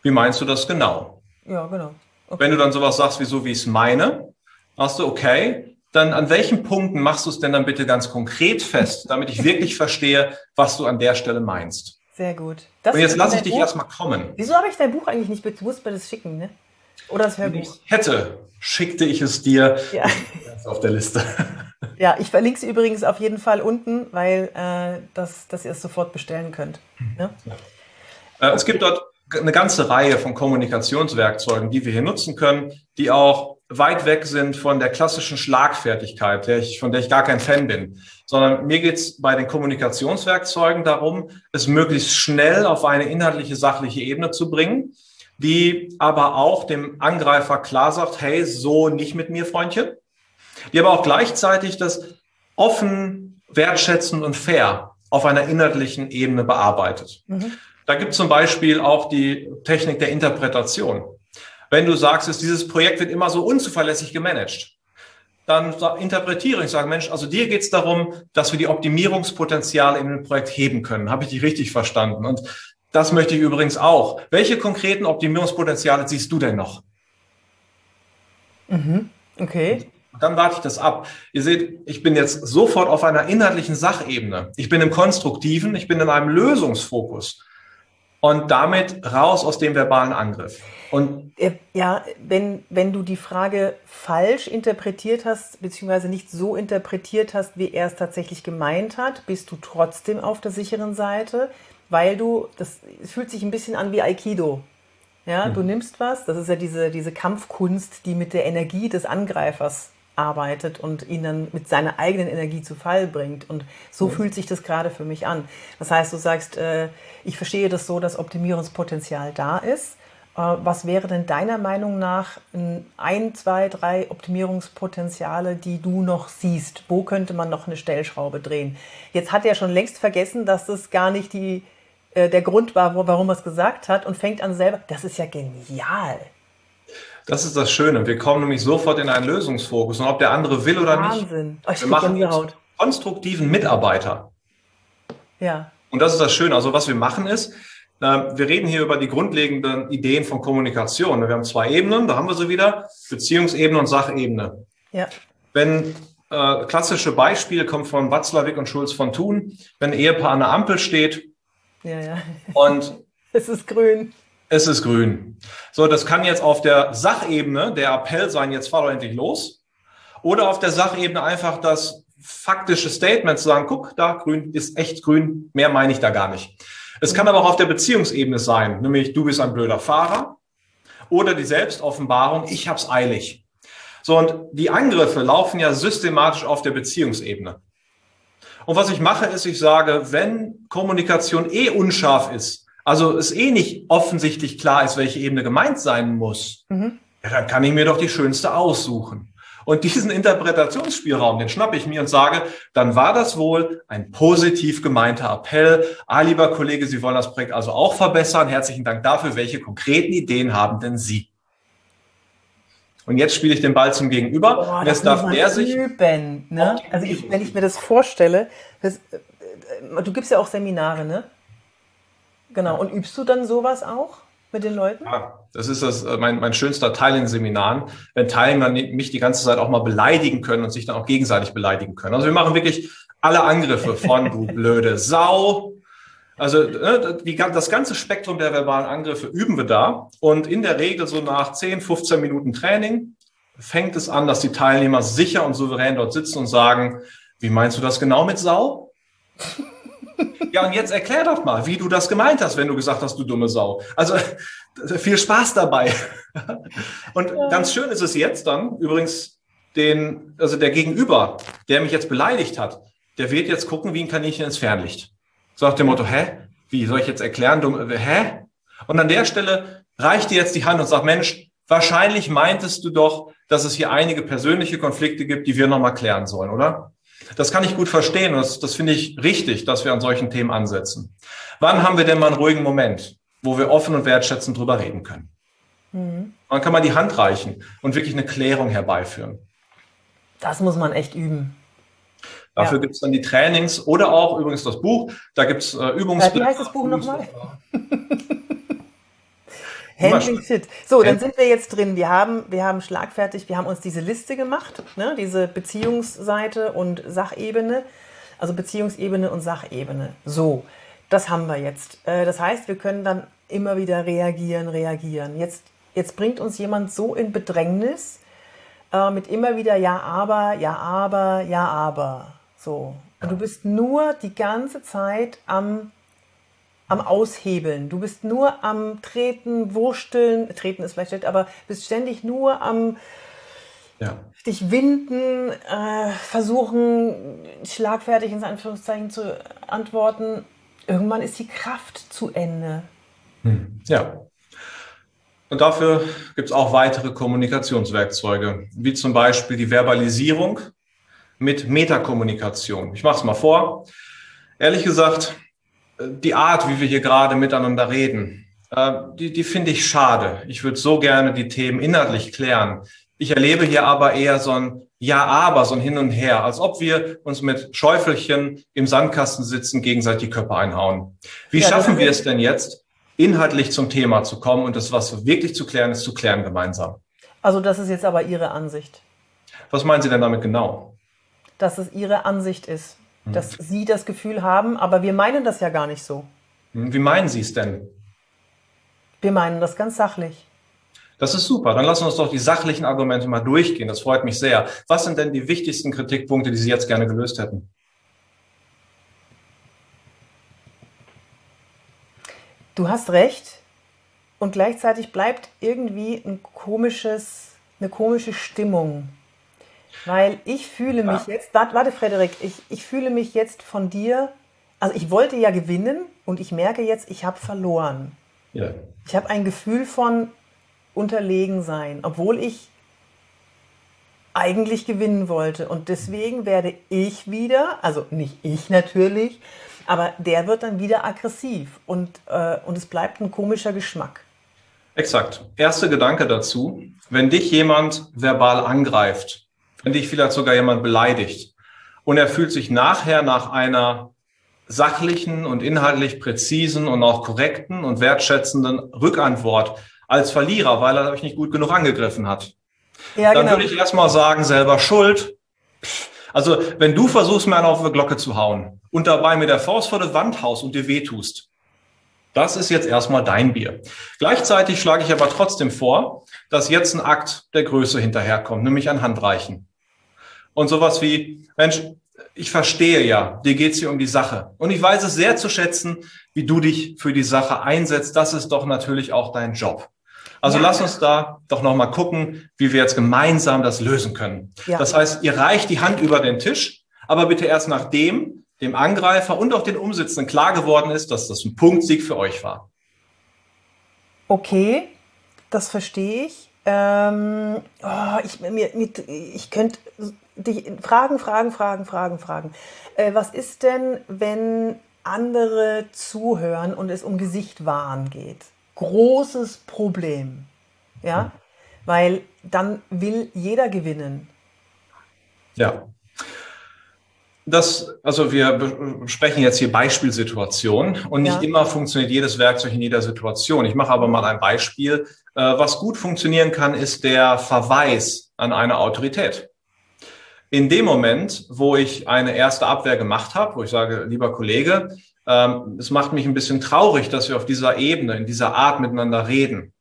wie meinst du das genau? Ja, genau. Okay. Wenn du dann sowas sagst wie so, wie ich es meine, sagst du, okay, dann an welchen Punkten machst du es denn dann bitte ganz konkret fest, damit ich wirklich verstehe, was du an der Stelle meinst? Sehr gut. Das Und jetzt lasse ich dich erstmal kommen. Wieso habe ich dein Buch eigentlich nicht musst mir das schicken, ne? Oder das Hörbuch? Wenn ich hätte, schickte ich es dir. Ja. auf der Liste. Ja, ich verlinke es übrigens auf jeden Fall unten, weil äh, das, dass ihr es sofort bestellen könnt. Ja? Ja. Äh, es gibt dort eine ganze Reihe von Kommunikationswerkzeugen, die wir hier nutzen können, die auch weit weg sind von der klassischen Schlagfertigkeit, der ich, von der ich gar kein Fan bin, sondern mir geht es bei den Kommunikationswerkzeugen darum, es möglichst schnell auf eine inhaltliche, sachliche Ebene zu bringen, die aber auch dem Angreifer klar sagt, hey, so nicht mit mir, Freundchen. Die aber auch gleichzeitig das offen, wertschätzend und fair auf einer inhaltlichen Ebene bearbeitet. Mhm. Da gibt es zum Beispiel auch die Technik der Interpretation. Wenn du sagst, dieses Projekt wird immer so unzuverlässig gemanagt, dann interpretiere ich, sage, Mensch, also dir geht es darum, dass wir die Optimierungspotenziale in dem Projekt heben können. Habe ich dich richtig verstanden? Und das möchte ich übrigens auch. Welche konkreten Optimierungspotenziale siehst du denn noch? Mhm. Okay. Dann warte ich das ab. Ihr seht, ich bin jetzt sofort auf einer inhaltlichen Sachebene. Ich bin im Konstruktiven, ich bin in einem Lösungsfokus. Und damit raus aus dem verbalen Angriff. Und ja, wenn, wenn du die Frage falsch interpretiert hast, beziehungsweise nicht so interpretiert hast, wie er es tatsächlich gemeint hat, bist du trotzdem auf der sicheren Seite weil du, das fühlt sich ein bisschen an wie Aikido. Ja, mhm. du nimmst was, das ist ja diese, diese Kampfkunst, die mit der Energie des Angreifers arbeitet und ihn dann mit seiner eigenen Energie zu Fall bringt. Und so mhm. fühlt sich das gerade für mich an. Das heißt, du sagst, äh, ich verstehe das so, dass Optimierungspotenzial da ist. Äh, was wäre denn deiner Meinung nach ein, zwei, drei Optimierungspotenziale, die du noch siehst? Wo könnte man noch eine Stellschraube drehen? Jetzt hat er schon längst vergessen, dass das gar nicht die äh, der Grund war, wo, warum er es gesagt hat und fängt an selber. Das ist ja genial. Das ist das Schöne. Wir kommen nämlich sofort in einen Lösungsfokus. Und ob der andere will oder Wahnsinn. nicht. Wahnsinn. Oh, wir machen konstruktiven Mitarbeiter. Ja. Und das ist das Schöne. Also was wir machen ist, äh, wir reden hier über die grundlegenden Ideen von Kommunikation. Wir haben zwei Ebenen, da haben wir sie wieder, Beziehungsebene und Sachebene. Ja. Wenn äh, klassische Beispiele kommen von Watzlawick und Schulz von Thun, wenn ein Ehepaar an der Ampel steht ja, ja. Und es ist grün. Es ist grün. So, das kann jetzt auf der Sachebene der Appell sein, jetzt fahr doch endlich los. Oder auf der Sachebene einfach das faktische Statement zu sagen, guck, da grün ist echt grün, mehr meine ich da gar nicht. Es kann aber auch auf der Beziehungsebene sein, nämlich du bist ein blöder Fahrer oder die Selbstoffenbarung, ich hab's eilig. So, und die Angriffe laufen ja systematisch auf der Beziehungsebene. Und was ich mache, ist, ich sage, wenn Kommunikation eh unscharf ist, also es eh nicht offensichtlich klar ist, welche Ebene gemeint sein muss, mhm. ja, dann kann ich mir doch die schönste aussuchen. Und diesen Interpretationsspielraum, den schnappe ich mir und sage, dann war das wohl ein positiv gemeinter Appell. Ah, lieber Kollege, Sie wollen das Projekt also auch verbessern. Herzlichen Dank dafür. Welche konkreten Ideen haben denn Sie? Und jetzt spiele ich den Ball zum Gegenüber. Boah, jetzt darf der sich üben. Ne? Also ich, wenn ich mir das vorstelle, das, äh, du gibst ja auch Seminare, ne? Genau. Und übst du dann sowas auch mit den Leuten? Ja, das ist das, äh, mein, mein schönster Teil in Seminaren, wenn Teilnehmer mich die ganze Zeit auch mal beleidigen können und sich dann auch gegenseitig beleidigen können. Also wir machen wirklich alle Angriffe von du blöde Sau, also ne, die, das ganze Spektrum der verbalen Angriffe üben wir da. Und in der Regel so nach 10, 15 Minuten Training fängt es an, dass die Teilnehmer sicher und souverän dort sitzen und sagen, wie meinst du das genau mit Sau? ja, und jetzt erklär doch mal, wie du das gemeint hast, wenn du gesagt hast, du dumme Sau. Also viel Spaß dabei. und ganz schön ist es jetzt dann, übrigens, den, also der Gegenüber, der mich jetzt beleidigt hat, der wird jetzt gucken wie ein Kaninchen ins Fernlicht. So nach dem Motto, hä? Wie soll ich jetzt erklären? Du, hä? Und an der Stelle reicht dir jetzt die Hand und sagt, Mensch, wahrscheinlich meintest du doch, dass es hier einige persönliche Konflikte gibt, die wir nochmal klären sollen, oder? Das kann ich gut verstehen und das, das finde ich richtig, dass wir an solchen Themen ansetzen. Wann haben wir denn mal einen ruhigen Moment, wo wir offen und wertschätzend drüber reden können? Mhm. dann kann man die Hand reichen und wirklich eine Klärung herbeiführen. Das muss man echt üben. Dafür ja. gibt es dann die Trainings oder auch übrigens das Buch. Da gibt es äh, Übungsblätter. Wie heißt das Buch nochmal? Handling Shit. So, dann sind wir jetzt drin. Wir haben, wir haben schlagfertig, wir haben uns diese Liste gemacht, ne? diese Beziehungsseite und Sachebene, also Beziehungsebene und Sachebene. So, das haben wir jetzt. Äh, das heißt, wir können dann immer wieder reagieren, reagieren. Jetzt, jetzt bringt uns jemand so in Bedrängnis äh, mit immer wieder Ja, aber, ja, aber, ja, aber. So. Und du bist nur die ganze Zeit am am Aushebeln. Du bist nur am Treten, Wursteln, Treten ist vielleicht schlecht, aber bist ständig nur am ja. dich winden, äh, versuchen, schlagfertig ins Anführungszeichen zu antworten. Irgendwann ist die Kraft zu Ende. Hm. Ja. Und dafür gibt es auch weitere Kommunikationswerkzeuge, wie zum Beispiel die Verbalisierung mit Metakommunikation. Ich mache es mal vor. Ehrlich gesagt, die Art, wie wir hier gerade miteinander reden, äh, die, die finde ich schade. Ich würde so gerne die Themen inhaltlich klären. Ich erlebe hier aber eher so ein Ja, aber, so ein Hin und Her, als ob wir uns mit Schäufelchen im Sandkasten sitzen, gegenseitig die Köpfe einhauen. Wie ja, schaffen wir es denn jetzt, inhaltlich zum Thema zu kommen und das, was wirklich zu klären ist, zu klären gemeinsam? Also das ist jetzt aber Ihre Ansicht. Was meinen Sie denn damit genau? Dass es Ihre Ansicht ist. Hm. dass Sie das Gefühl haben, aber wir meinen das ja gar nicht so. Hm, wie meinen Sie es denn? Wir meinen das ganz sachlich. Das ist super. Dann lassen wir uns doch die sachlichen Argumente mal durchgehen. Das freut mich sehr. Was sind denn die wichtigsten Kritikpunkte, die Sie jetzt gerne gelöst hätten? Du hast recht. Und gleichzeitig bleibt irgendwie ein komisches, eine komische Stimmung weil ich fühle mich ja. jetzt, warte Frederik, ich, ich fühle mich jetzt von dir, also ich wollte ja gewinnen und ich merke jetzt, ich habe verloren. Ja. Ich habe ein Gefühl von unterlegen sein, obwohl ich eigentlich gewinnen wollte. Und deswegen werde ich wieder, also nicht ich natürlich, aber der wird dann wieder aggressiv und, äh, und es bleibt ein komischer Geschmack. Exakt. Erster Gedanke dazu, wenn dich jemand verbal angreift, wenn dich vielleicht sogar jemand beleidigt und er fühlt sich nachher nach einer sachlichen und inhaltlich präzisen und auch korrekten und wertschätzenden Rückantwort als Verlierer, weil er euch nicht gut genug angegriffen hat. Ja, dann genau. würde ich erstmal sagen, selber schuld. Also, wenn du versuchst, mir einen auf die Glocke zu hauen und dabei mit der Faust vor der Wand haust und dir wehtust, das ist jetzt erstmal dein Bier. Gleichzeitig schlage ich aber trotzdem vor, dass jetzt ein Akt der Größe hinterherkommt, nämlich ein Handreichen und sowas wie, Mensch, ich verstehe ja, dir geht es hier um die Sache. Und ich weiß es sehr zu schätzen, wie du dich für die Sache einsetzt. Das ist doch natürlich auch dein Job. Also ja. lass uns da doch nochmal gucken, wie wir jetzt gemeinsam das lösen können. Ja. Das heißt, ihr reicht die Hand über den Tisch, aber bitte erst nachdem dem Angreifer und auch den Umsitzenden klar geworden ist, dass das ein Punktsieg für euch war. Okay, das verstehe ich. Ähm, oh, ich, mir, ich könnte dich fragen, fragen, fragen, fragen, fragen. Äh, was ist denn, wenn andere zuhören und es um Gesichtwahn geht? Großes Problem. Ja, weil dann will jeder gewinnen. Ja. Das, also wir sprechen jetzt hier Beispielsituationen und nicht ja. immer funktioniert jedes Werkzeug in jeder Situation. Ich mache aber mal ein Beispiel. Äh, was gut funktionieren kann, ist der Verweis an eine Autorität in dem Moment, wo ich eine erste Abwehr gemacht habe, wo ich sage, lieber Kollege, ähm, es macht mich ein bisschen traurig, dass wir auf dieser Ebene, in dieser Art miteinander reden.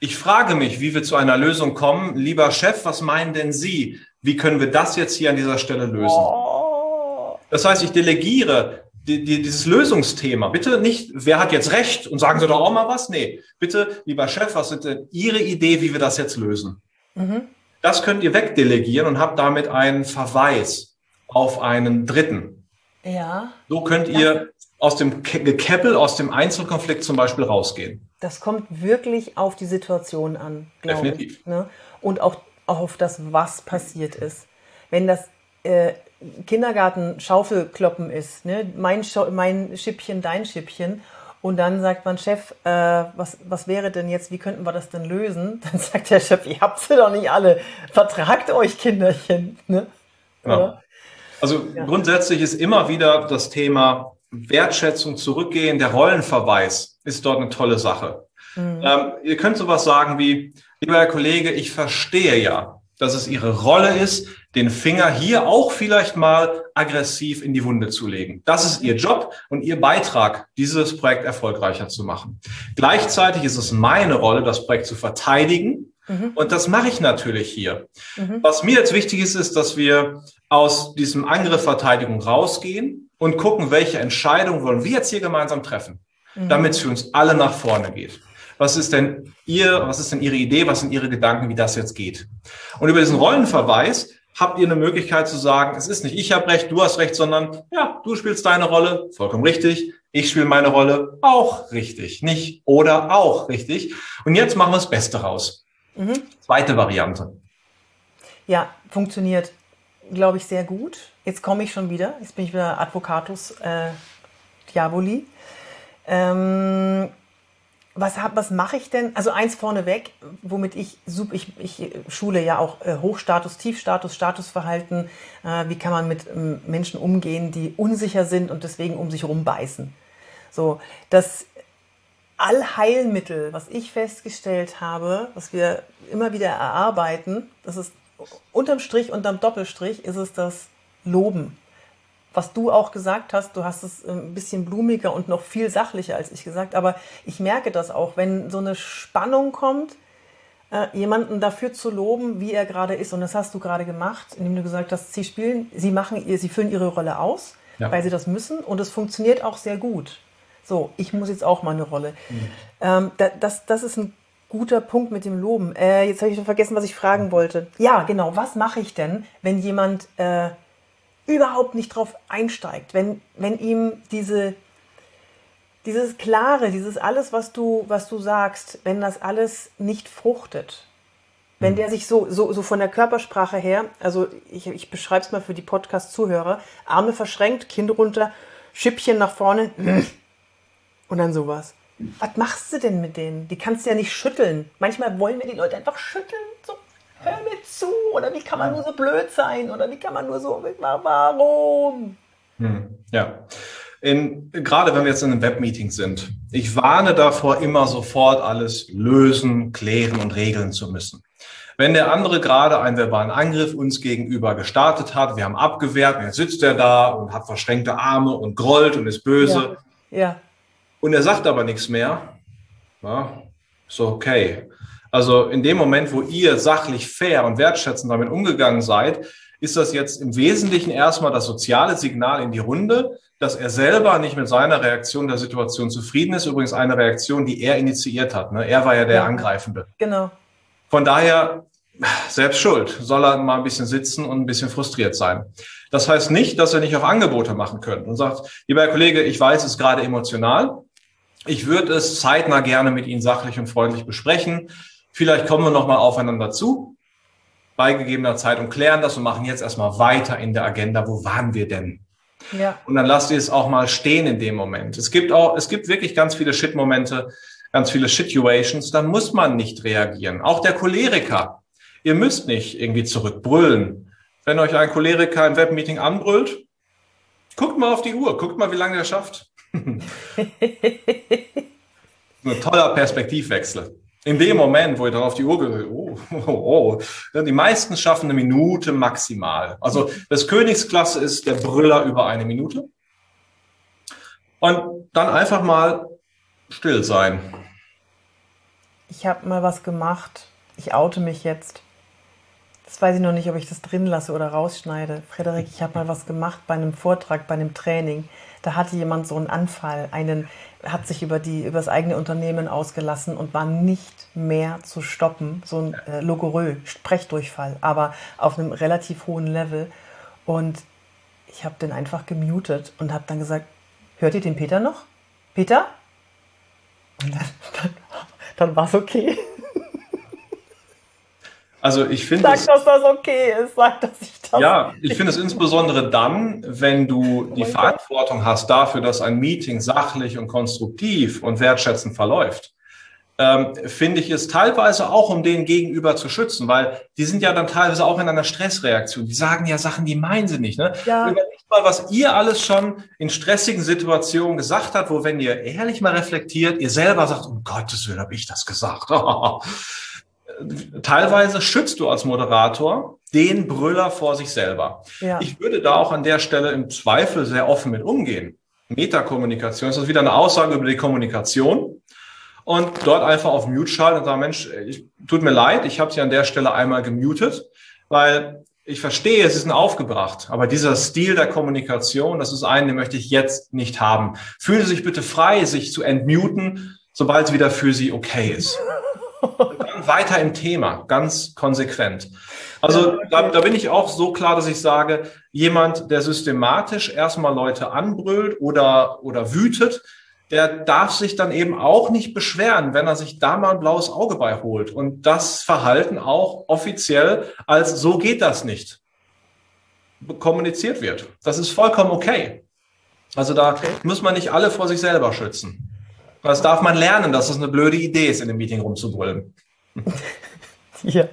Ich frage mich, wie wir zu einer Lösung kommen. Lieber Chef, was meinen denn Sie? Wie können wir das jetzt hier an dieser Stelle lösen? Das heißt, ich delegiere die, die, dieses Lösungsthema. Bitte nicht, wer hat jetzt recht und sagen Sie doch auch mal was? Nee, bitte, lieber Chef, was ist denn Ihre Idee, wie wir das jetzt lösen? Mhm. Das könnt ihr wegdelegieren und habt damit einen Verweis auf einen Dritten. Ja. So könnt ihr aus dem Gekeppel, aus dem Einzelkonflikt zum Beispiel rausgehen. Das kommt wirklich auf die Situation an, glaube Definitiv. ich. Ne? Und auch, auch auf das, was passiert ist. Wenn das äh, Kindergarten Schaufelkloppen ist, ne? mein, mein Schippchen, dein Schippchen, Und dann sagt man, Chef, äh, was, was wäre denn jetzt, wie könnten wir das denn lösen? Dann sagt der Chef, ihr habt sie doch nicht alle. Vertragt euch, Kinderchen. Ne? Ja. Also ja. grundsätzlich ist immer wieder das Thema Wertschätzung zurückgehen. Der Rollenverweis ist dort eine tolle Sache. Mhm. Ähm, ihr könnt sowas sagen wie, lieber Herr Kollege, ich verstehe ja, dass es Ihre Rolle ist, den Finger hier auch vielleicht mal aggressiv in die Wunde zu legen. Das ist Ihr Job und Ihr Beitrag, dieses Projekt erfolgreicher zu machen. Gleichzeitig ist es meine Rolle, das Projekt zu verteidigen. Mhm. Und das mache ich natürlich hier. Mhm. Was mir jetzt wichtig ist, ist, dass wir aus diesem Angriff Verteidigung rausgehen und gucken, welche Entscheidung wollen wir jetzt hier gemeinsam treffen, mhm. damit es für uns alle nach vorne geht. Was ist denn Ihr, was ist denn Ihre Idee, was sind Ihre Gedanken, wie das jetzt geht? Und über diesen Rollenverweis habt ihr eine Möglichkeit zu sagen, es ist nicht ich habe recht, du hast recht, sondern ja, du spielst deine Rolle, vollkommen richtig, ich spiele meine Rolle auch richtig, nicht oder auch richtig. Und jetzt machen wir das Beste raus. Mhm. Zweite Variante. Ja, funktioniert, glaube ich, sehr gut. Jetzt komme ich schon wieder, jetzt bin ich wieder Advocatus äh, Diaboli. Ähm, was, was mache ich denn? Also eins vorneweg, womit ich, ich, ich schule ja auch äh, Hochstatus, Tiefstatus, Statusverhalten. Äh, wie kann man mit ähm, Menschen umgehen, die unsicher sind und deswegen um sich herum beißen? So, das Allheilmittel, was ich festgestellt habe, was wir immer wieder erarbeiten, das ist unterm Strich, unterm Doppelstrich, ist es das Loben was du auch gesagt hast, du hast es ein bisschen blumiger und noch viel sachlicher als ich gesagt, aber ich merke das auch, wenn so eine Spannung kommt, äh, jemanden dafür zu loben, wie er gerade ist. Und das hast du gerade gemacht, indem du gesagt hast, sie spielen, sie machen ihr, sie füllen ihre Rolle aus, ja. weil sie das müssen und es funktioniert auch sehr gut. So, ich muss jetzt auch mal eine Rolle. Mhm. Ähm, das, das ist ein guter Punkt mit dem Loben. Äh, jetzt habe ich vergessen, was ich fragen wollte. Ja, genau. Was mache ich denn, wenn jemand äh, überhaupt nicht drauf einsteigt, wenn, wenn ihm diese, dieses Klare, dieses alles, was du, was du sagst, wenn das alles nicht fruchtet, wenn hm. der sich so, so, so von der Körpersprache her, also ich, ich beschreibe es mal für die Podcast-Zuhörer, Arme verschränkt, Kinn runter, Schippchen nach vorne und dann sowas. Was machst du denn mit denen? Die kannst du ja nicht schütteln. Manchmal wollen wir die Leute einfach schütteln, so hör mir zu, oder wie kann man nur so blöd sein, oder wie kann man nur so, warum? Hm, ja. In, gerade wenn wir jetzt in einem Webmeeting sind, ich warne davor, immer sofort alles lösen, klären und regeln zu müssen. Wenn der andere gerade einen verbalen Angriff uns gegenüber gestartet hat, wir haben abgewehrt, jetzt sitzt er da und hat verschränkte Arme und grollt und ist böse. Ja. ja. Und er sagt aber nichts mehr. Ja, so okay. Also in dem Moment, wo ihr sachlich fair und wertschätzend damit umgegangen seid, ist das jetzt im Wesentlichen erstmal das soziale Signal in die Runde, dass er selber nicht mit seiner Reaktion der Situation zufrieden ist. Übrigens eine Reaktion, die er initiiert hat. Ne? Er war ja der ja, Angreifende. Genau. Von daher, selbst schuld, soll er mal ein bisschen sitzen und ein bisschen frustriert sein. Das heißt nicht, dass er nicht auch Angebote machen könnte und sagt, lieber Herr Kollege, ich weiß, es ist gerade emotional. Ich würde es zeitnah gerne mit Ihnen sachlich und freundlich besprechen. Vielleicht kommen wir nochmal aufeinander zu bei gegebener Zeit und klären das und machen jetzt erstmal weiter in der Agenda. Wo waren wir denn? Ja. Und dann lasst ihr es auch mal stehen in dem Moment. Es gibt auch, es gibt wirklich ganz viele Shit-Momente, ganz viele Situations, da muss man nicht reagieren. Auch der Choleriker. Ihr müsst nicht irgendwie zurückbrüllen. Wenn euch ein Choleriker im Webmeeting anbrüllt, guckt mal auf die Uhr, guckt mal, wie lange der schafft. Ein toller Perspektivwechsel. In dem Moment, wo ihr dann auf die Uhr geht, oh, oh, oh, die meisten schaffen eine Minute maximal. Also das Königsklasse ist der Brüller über eine Minute. Und dann einfach mal still sein. Ich habe mal was gemacht. Ich oute mich jetzt. Das weiß ich noch nicht, ob ich das drin lasse oder rausschneide. Frederik, ich habe mal was gemacht bei einem Vortrag, bei einem Training. Da hatte jemand so einen Anfall, einen hat sich über, die, über das eigene Unternehmen ausgelassen und war nicht mehr zu stoppen. So ein äh, Logorö, Sprechdurchfall, aber auf einem relativ hohen Level. Und ich habe den einfach gemutet und habe dann gesagt, hört ihr den Peter noch? Peter? Und dann, dann, dann war es okay. Also ich finde. Sag, dass das okay ist. Sag, dass ich. Ja, ich finde es insbesondere dann, wenn du die Verantwortung hast dafür, dass ein Meeting sachlich und konstruktiv und wertschätzend verläuft. Ähm, finde ich es teilweise auch, um den Gegenüber zu schützen, weil die sind ja dann teilweise auch in einer Stressreaktion. Die sagen ja Sachen, die meinen sie nicht. Ne? Ja. Überlegt mal, was ihr alles schon in stressigen Situationen gesagt habt, wo wenn ihr ehrlich mal reflektiert, ihr selber sagt, um Gottes Willen habe ich das gesagt. teilweise schützt du als Moderator den Brüller vor sich selber. Ja. Ich würde da auch an der Stelle im Zweifel sehr offen mit umgehen. Metakommunikation ist das wieder eine Aussage über die Kommunikation und dort einfach auf Mute schalten und sagen, Mensch, ich, tut mir leid, ich habe Sie an der Stelle einmal gemutet, weil ich verstehe, Sie sind aufgebracht, aber dieser Stil der Kommunikation, das ist einen, den möchte ich jetzt nicht haben. Fühlen Sie sich bitte frei, sich zu entmuten, sobald es wieder für Sie okay ist dann weiter im Thema, ganz konsequent. Also da, da bin ich auch so klar, dass ich sage, jemand, der systematisch erstmal Leute anbrüllt oder, oder wütet, der darf sich dann eben auch nicht beschweren, wenn er sich da mal ein blaues Auge beiholt und das Verhalten auch offiziell als so geht das nicht kommuniziert wird. Das ist vollkommen okay. Also da okay. muss man nicht alle vor sich selber schützen. Das darf man lernen, dass es eine blöde Idee ist, in einem Meeting rumzubrüllen. ja.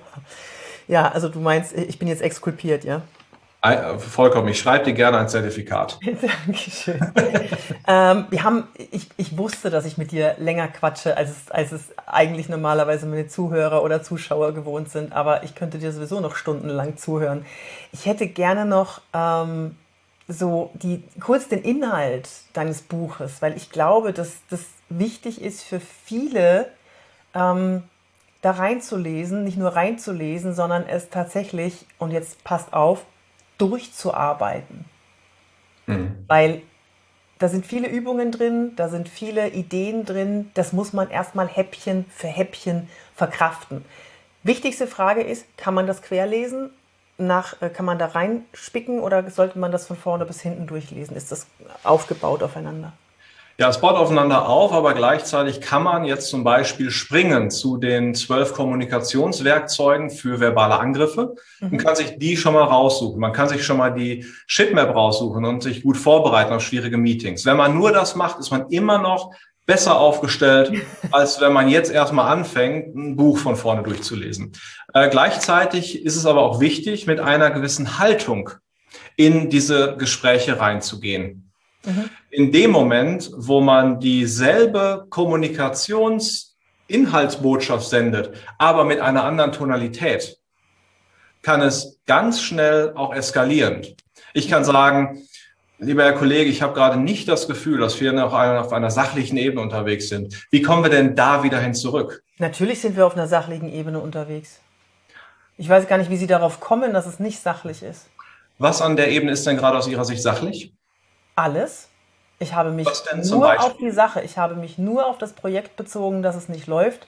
Ja, also du meinst, ich bin jetzt exkulpiert, ja? Vollkommen. Ich schreibe dir gerne ein Zertifikat. Dankeschön. ähm, wir haben, ich, ich wusste, dass ich mit dir länger quatsche, als es, als es eigentlich normalerweise meine Zuhörer oder Zuschauer gewohnt sind. Aber ich könnte dir sowieso noch stundenlang zuhören. Ich hätte gerne noch ähm, so die, kurz den Inhalt deines Buches, weil ich glaube, dass das wichtig ist für viele, ähm, da reinzulesen, nicht nur reinzulesen, sondern es tatsächlich, und jetzt passt auf, durchzuarbeiten. Mhm. Weil da sind viele Übungen drin, da sind viele Ideen drin, das muss man erstmal Häppchen für Häppchen verkraften. Wichtigste Frage ist, kann man das querlesen? Nach, äh, kann man da reinspicken oder sollte man das von vorne bis hinten durchlesen? Ist das aufgebaut aufeinander? Ja, es baut aufeinander auf, aber gleichzeitig kann man jetzt zum Beispiel springen zu den zwölf Kommunikationswerkzeugen für verbale Angriffe mhm. und kann sich die schon mal raussuchen. Man kann sich schon mal die Shipmap raussuchen und sich gut vorbereiten auf schwierige Meetings. Wenn man nur das macht, ist man immer noch besser aufgestellt, als wenn man jetzt erstmal anfängt, ein Buch von vorne durchzulesen. Äh, gleichzeitig ist es aber auch wichtig, mit einer gewissen Haltung in diese Gespräche reinzugehen. Mhm. In dem Moment, wo man dieselbe Kommunikationsinhaltsbotschaft sendet, aber mit einer anderen Tonalität, kann es ganz schnell auch eskalieren. Ich kann sagen, lieber Herr Kollege, ich habe gerade nicht das Gefühl, dass wir noch auf einer sachlichen Ebene unterwegs sind. Wie kommen wir denn da wieder hin zurück? Natürlich sind wir auf einer sachlichen Ebene unterwegs. Ich weiß gar nicht, wie Sie darauf kommen, dass es nicht sachlich ist. Was an der Ebene ist denn gerade aus Ihrer Sicht sachlich? Alles. Ich habe mich nur auf die Sache, ich habe mich nur auf das Projekt bezogen, dass es nicht läuft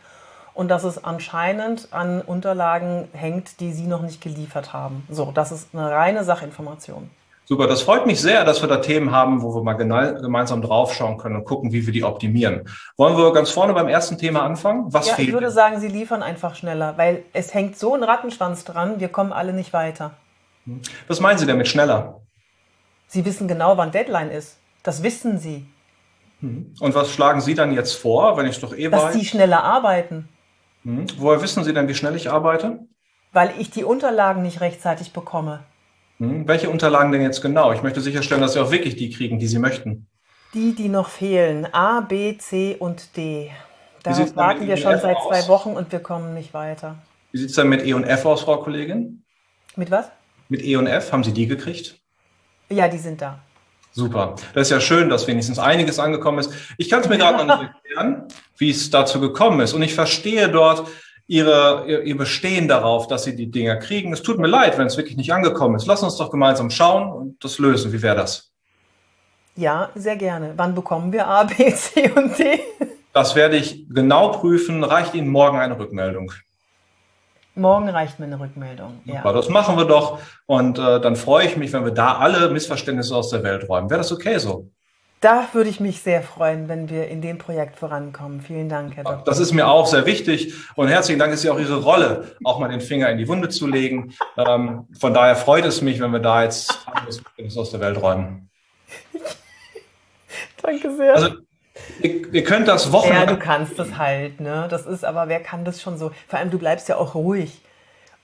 und dass es anscheinend an Unterlagen hängt, die Sie noch nicht geliefert haben. So, das ist eine reine Sachinformation. Super, das freut mich sehr, dass wir da Themen haben, wo wir mal gemeinsam draufschauen können und gucken, wie wir die optimieren. Wollen wir ganz vorne beim ersten Thema anfangen? Was ja, fehlt? Ich würde sagen, Sie liefern einfach schneller, weil es hängt so ein Rattenschwanz dran, wir kommen alle nicht weiter. Was meinen Sie damit schneller? Sie wissen genau, wann Deadline ist. Das wissen Sie. Hm. Und was schlagen Sie dann jetzt vor, wenn ich doch eh Dass weiß? Dass Sie schneller arbeiten. Hm. Woher wissen Sie denn, wie schnell ich arbeite? Weil ich die Unterlagen nicht rechtzeitig bekomme. Hm. Welche Unterlagen denn jetzt genau? Ich möchte sicherstellen, dass Sie auch wirklich die kriegen, die Sie möchten. Die, die noch fehlen. A, B, C und D. Darauf warten wir schon seit zwei Wochen und wir kommen nicht weiter. Wie sieht es dann mit E und F aus, Frau Kollegin? Mit was? Mit E und F, haben Sie die gekriegt? Ja, die sind da. Super. Das ist ja schön, dass wenigstens einiges angekommen ist. Ich kann es mir gerade noch nicht erklären, wie es dazu gekommen ist. Und ich verstehe dort ihre, ihr Bestehen darauf, dass sie die Dinger kriegen. Es tut mir leid, wenn es wirklich nicht angekommen ist. Lass uns doch gemeinsam schauen und das lösen. Wie wäre das? Ja, sehr gerne. Wann bekommen wir A, B, C und D? Das werde ich genau prüfen. Reicht Ihnen morgen eine Rückmeldung? Morgen reicht mir eine Rückmeldung. Ja. das machen wir doch. Und äh, dann freue ich mich, wenn wir da alle Missverständnisse aus der Welt räumen. Wäre das okay so? da würde ich mich sehr freuen, wenn wir in dem Projekt vorankommen. Vielen Dank, Herr Dr. Das ist mir auch sehr wichtig und herzlichen Dank ist ja auch Ihre Rolle, auch mal den Finger in die Wunde zu legen. Ähm, von daher freut es mich, wenn wir da jetzt alles aus der Welt räumen. Danke sehr. Also, ihr, ihr könnt das Wochenende. Ja, du kannst das halt, ne? Das ist, aber wer kann das schon so? Vor allem, du bleibst ja auch ruhig.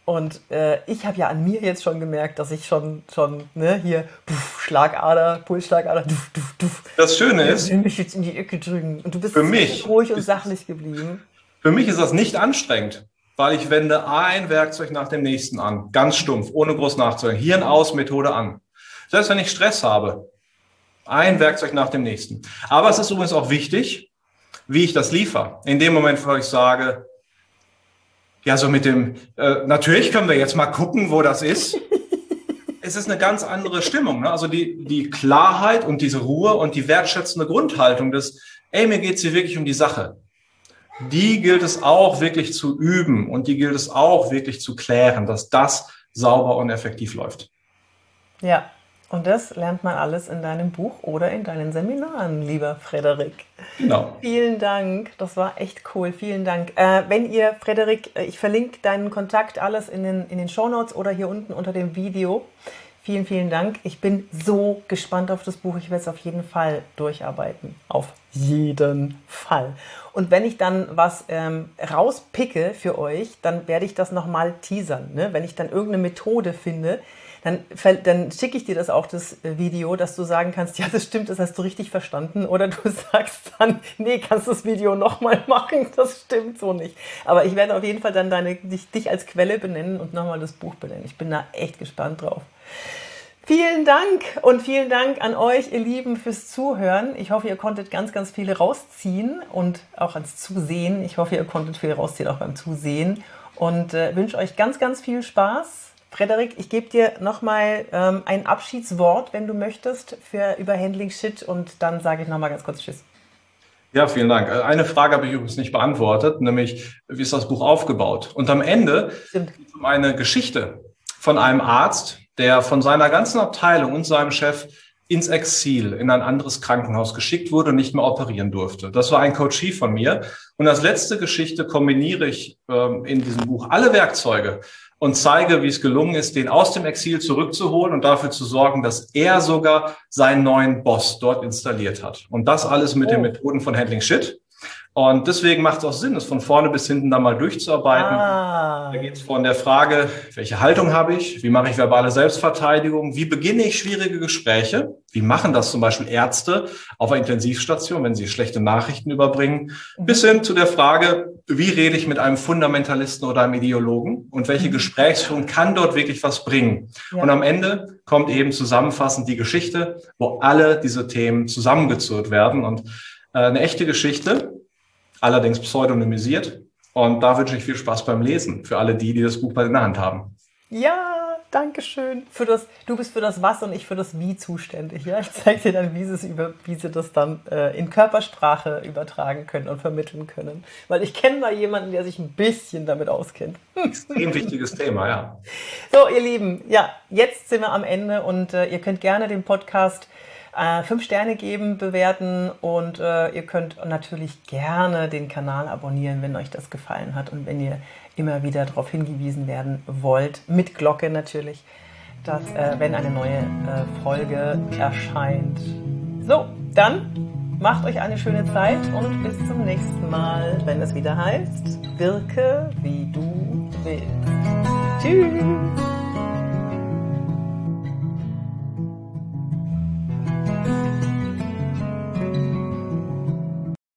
Und äh, ich habe ja an mir jetzt schon gemerkt, dass ich schon, schon ne, hier puff, Schlagader, Pulsschlagader, duf, duf, duf. Das Schöne ist, ich will mich jetzt in die Ecke drücken. Und du bist für mich ruhig und sachlich geblieben. Für mich ist das nicht anstrengend, weil ich wende ein Werkzeug nach dem nächsten an, ganz stumpf, ohne groß nachzudenken. Hirn aus, Methode an. Selbst wenn ich Stress habe, ein Werkzeug nach dem nächsten. Aber es ist übrigens auch wichtig, wie ich das liefere. In dem Moment, wo ich sage, ja, so mit dem, äh, natürlich können wir jetzt mal gucken, wo das ist. es ist eine ganz andere Stimmung. Ne? Also die, die Klarheit und diese Ruhe und die wertschätzende Grundhaltung des, ey, mir geht's hier wirklich um die Sache. Die gilt es auch wirklich zu üben und die gilt es auch wirklich zu klären, dass das sauber und effektiv läuft. Ja, und das lernt man alles in deinem Buch oder in deinen Seminaren, lieber Frederik. Genau. Vielen Dank, das war echt cool. Vielen Dank. Äh, wenn ihr, Frederik, äh, ich verlinke deinen Kontakt alles in den, in den Show Notes oder hier unten unter dem Video. Vielen, vielen Dank. Ich bin so gespannt auf das Buch. Ich werde es auf jeden Fall durcharbeiten. Auf jeden Fall. Und wenn ich dann was ähm, rauspicke für euch, dann werde ich das nochmal teasern. Ne? Wenn ich dann irgendeine Methode finde, dann, dann schicke ich dir das auch, das äh, Video, dass du sagen kannst, ja, das stimmt, das hast du richtig verstanden. Oder du sagst dann, nee, kannst du das Video nochmal machen, das stimmt so nicht. Aber ich werde auf jeden Fall dann deine, dich, dich als Quelle benennen und nochmal das Buch benennen. Ich bin da echt gespannt drauf. Vielen Dank und vielen Dank an euch, ihr Lieben, fürs Zuhören. Ich hoffe, ihr konntet ganz, ganz viele rausziehen und auch ans Zusehen. Ich hoffe, ihr konntet viel rausziehen, auch beim Zusehen. Und äh, wünsche euch ganz, ganz viel Spaß Frederik, ich gebe dir nochmal ähm, ein Abschiedswort, wenn du möchtest, für über Handling Shit und dann sage ich nochmal ganz kurz Tschüss. Ja, vielen Dank. Äh, eine Frage habe ich übrigens nicht beantwortet, nämlich wie ist das Buch aufgebaut? Und am Ende geht es um eine Geschichte von einem Arzt, der von seiner ganzen Abteilung und seinem Chef ins Exil in ein anderes Krankenhaus geschickt wurde und nicht mehr operieren durfte. Das war ein Coachie von mir. Und als letzte Geschichte kombiniere ich ähm, in diesem Buch alle Werkzeuge und zeige, wie es gelungen ist, den aus dem Exil zurückzuholen und dafür zu sorgen, dass er sogar seinen neuen Boss dort installiert hat. Und das alles mit oh. den Methoden von Handling Shit. Und deswegen macht es auch Sinn, es von vorne bis hinten da mal durchzuarbeiten. Ah. Da geht es von der Frage, welche Haltung habe ich? Wie mache ich verbale Selbstverteidigung? Wie beginne ich schwierige Gespräche? Wie machen das zum Beispiel Ärzte auf einer Intensivstation, wenn sie schlechte Nachrichten überbringen? Mhm. Bis hin zu der Frage, wie rede ich mit einem Fundamentalisten oder einem Ideologen? Und welche mhm. Gesprächsführung kann dort wirklich was bringen? Ja. Und am Ende kommt eben zusammenfassend die Geschichte, wo alle diese Themen zusammengezurrt werden. Und eine echte Geschichte, allerdings pseudonymisiert. Und da wünsche ich viel Spaß beim Lesen für alle die, die das Buch in der Hand haben. Ja, danke schön. Für das, du bist für das Was und ich für das Wie zuständig. Ja? Ich zeige dir dann, wie sie, es über, wie sie das dann äh, in Körpersprache übertragen können und vermitteln können. Weil ich kenne da jemanden, der sich ein bisschen damit auskennt. Extrem wichtiges Thema, ja. So, ihr Lieben, ja, jetzt sind wir am Ende und äh, ihr könnt gerne den Podcast äh, fünf Sterne geben, bewerten und äh, ihr könnt natürlich gerne den Kanal abonnieren, wenn euch das gefallen hat und wenn ihr immer wieder darauf hingewiesen werden wollt, mit Glocke natürlich, dass äh, wenn eine neue äh, Folge erscheint. So, dann macht euch eine schöne Zeit und bis zum nächsten Mal, wenn es wieder heißt, wirke wie du willst. Tschüss!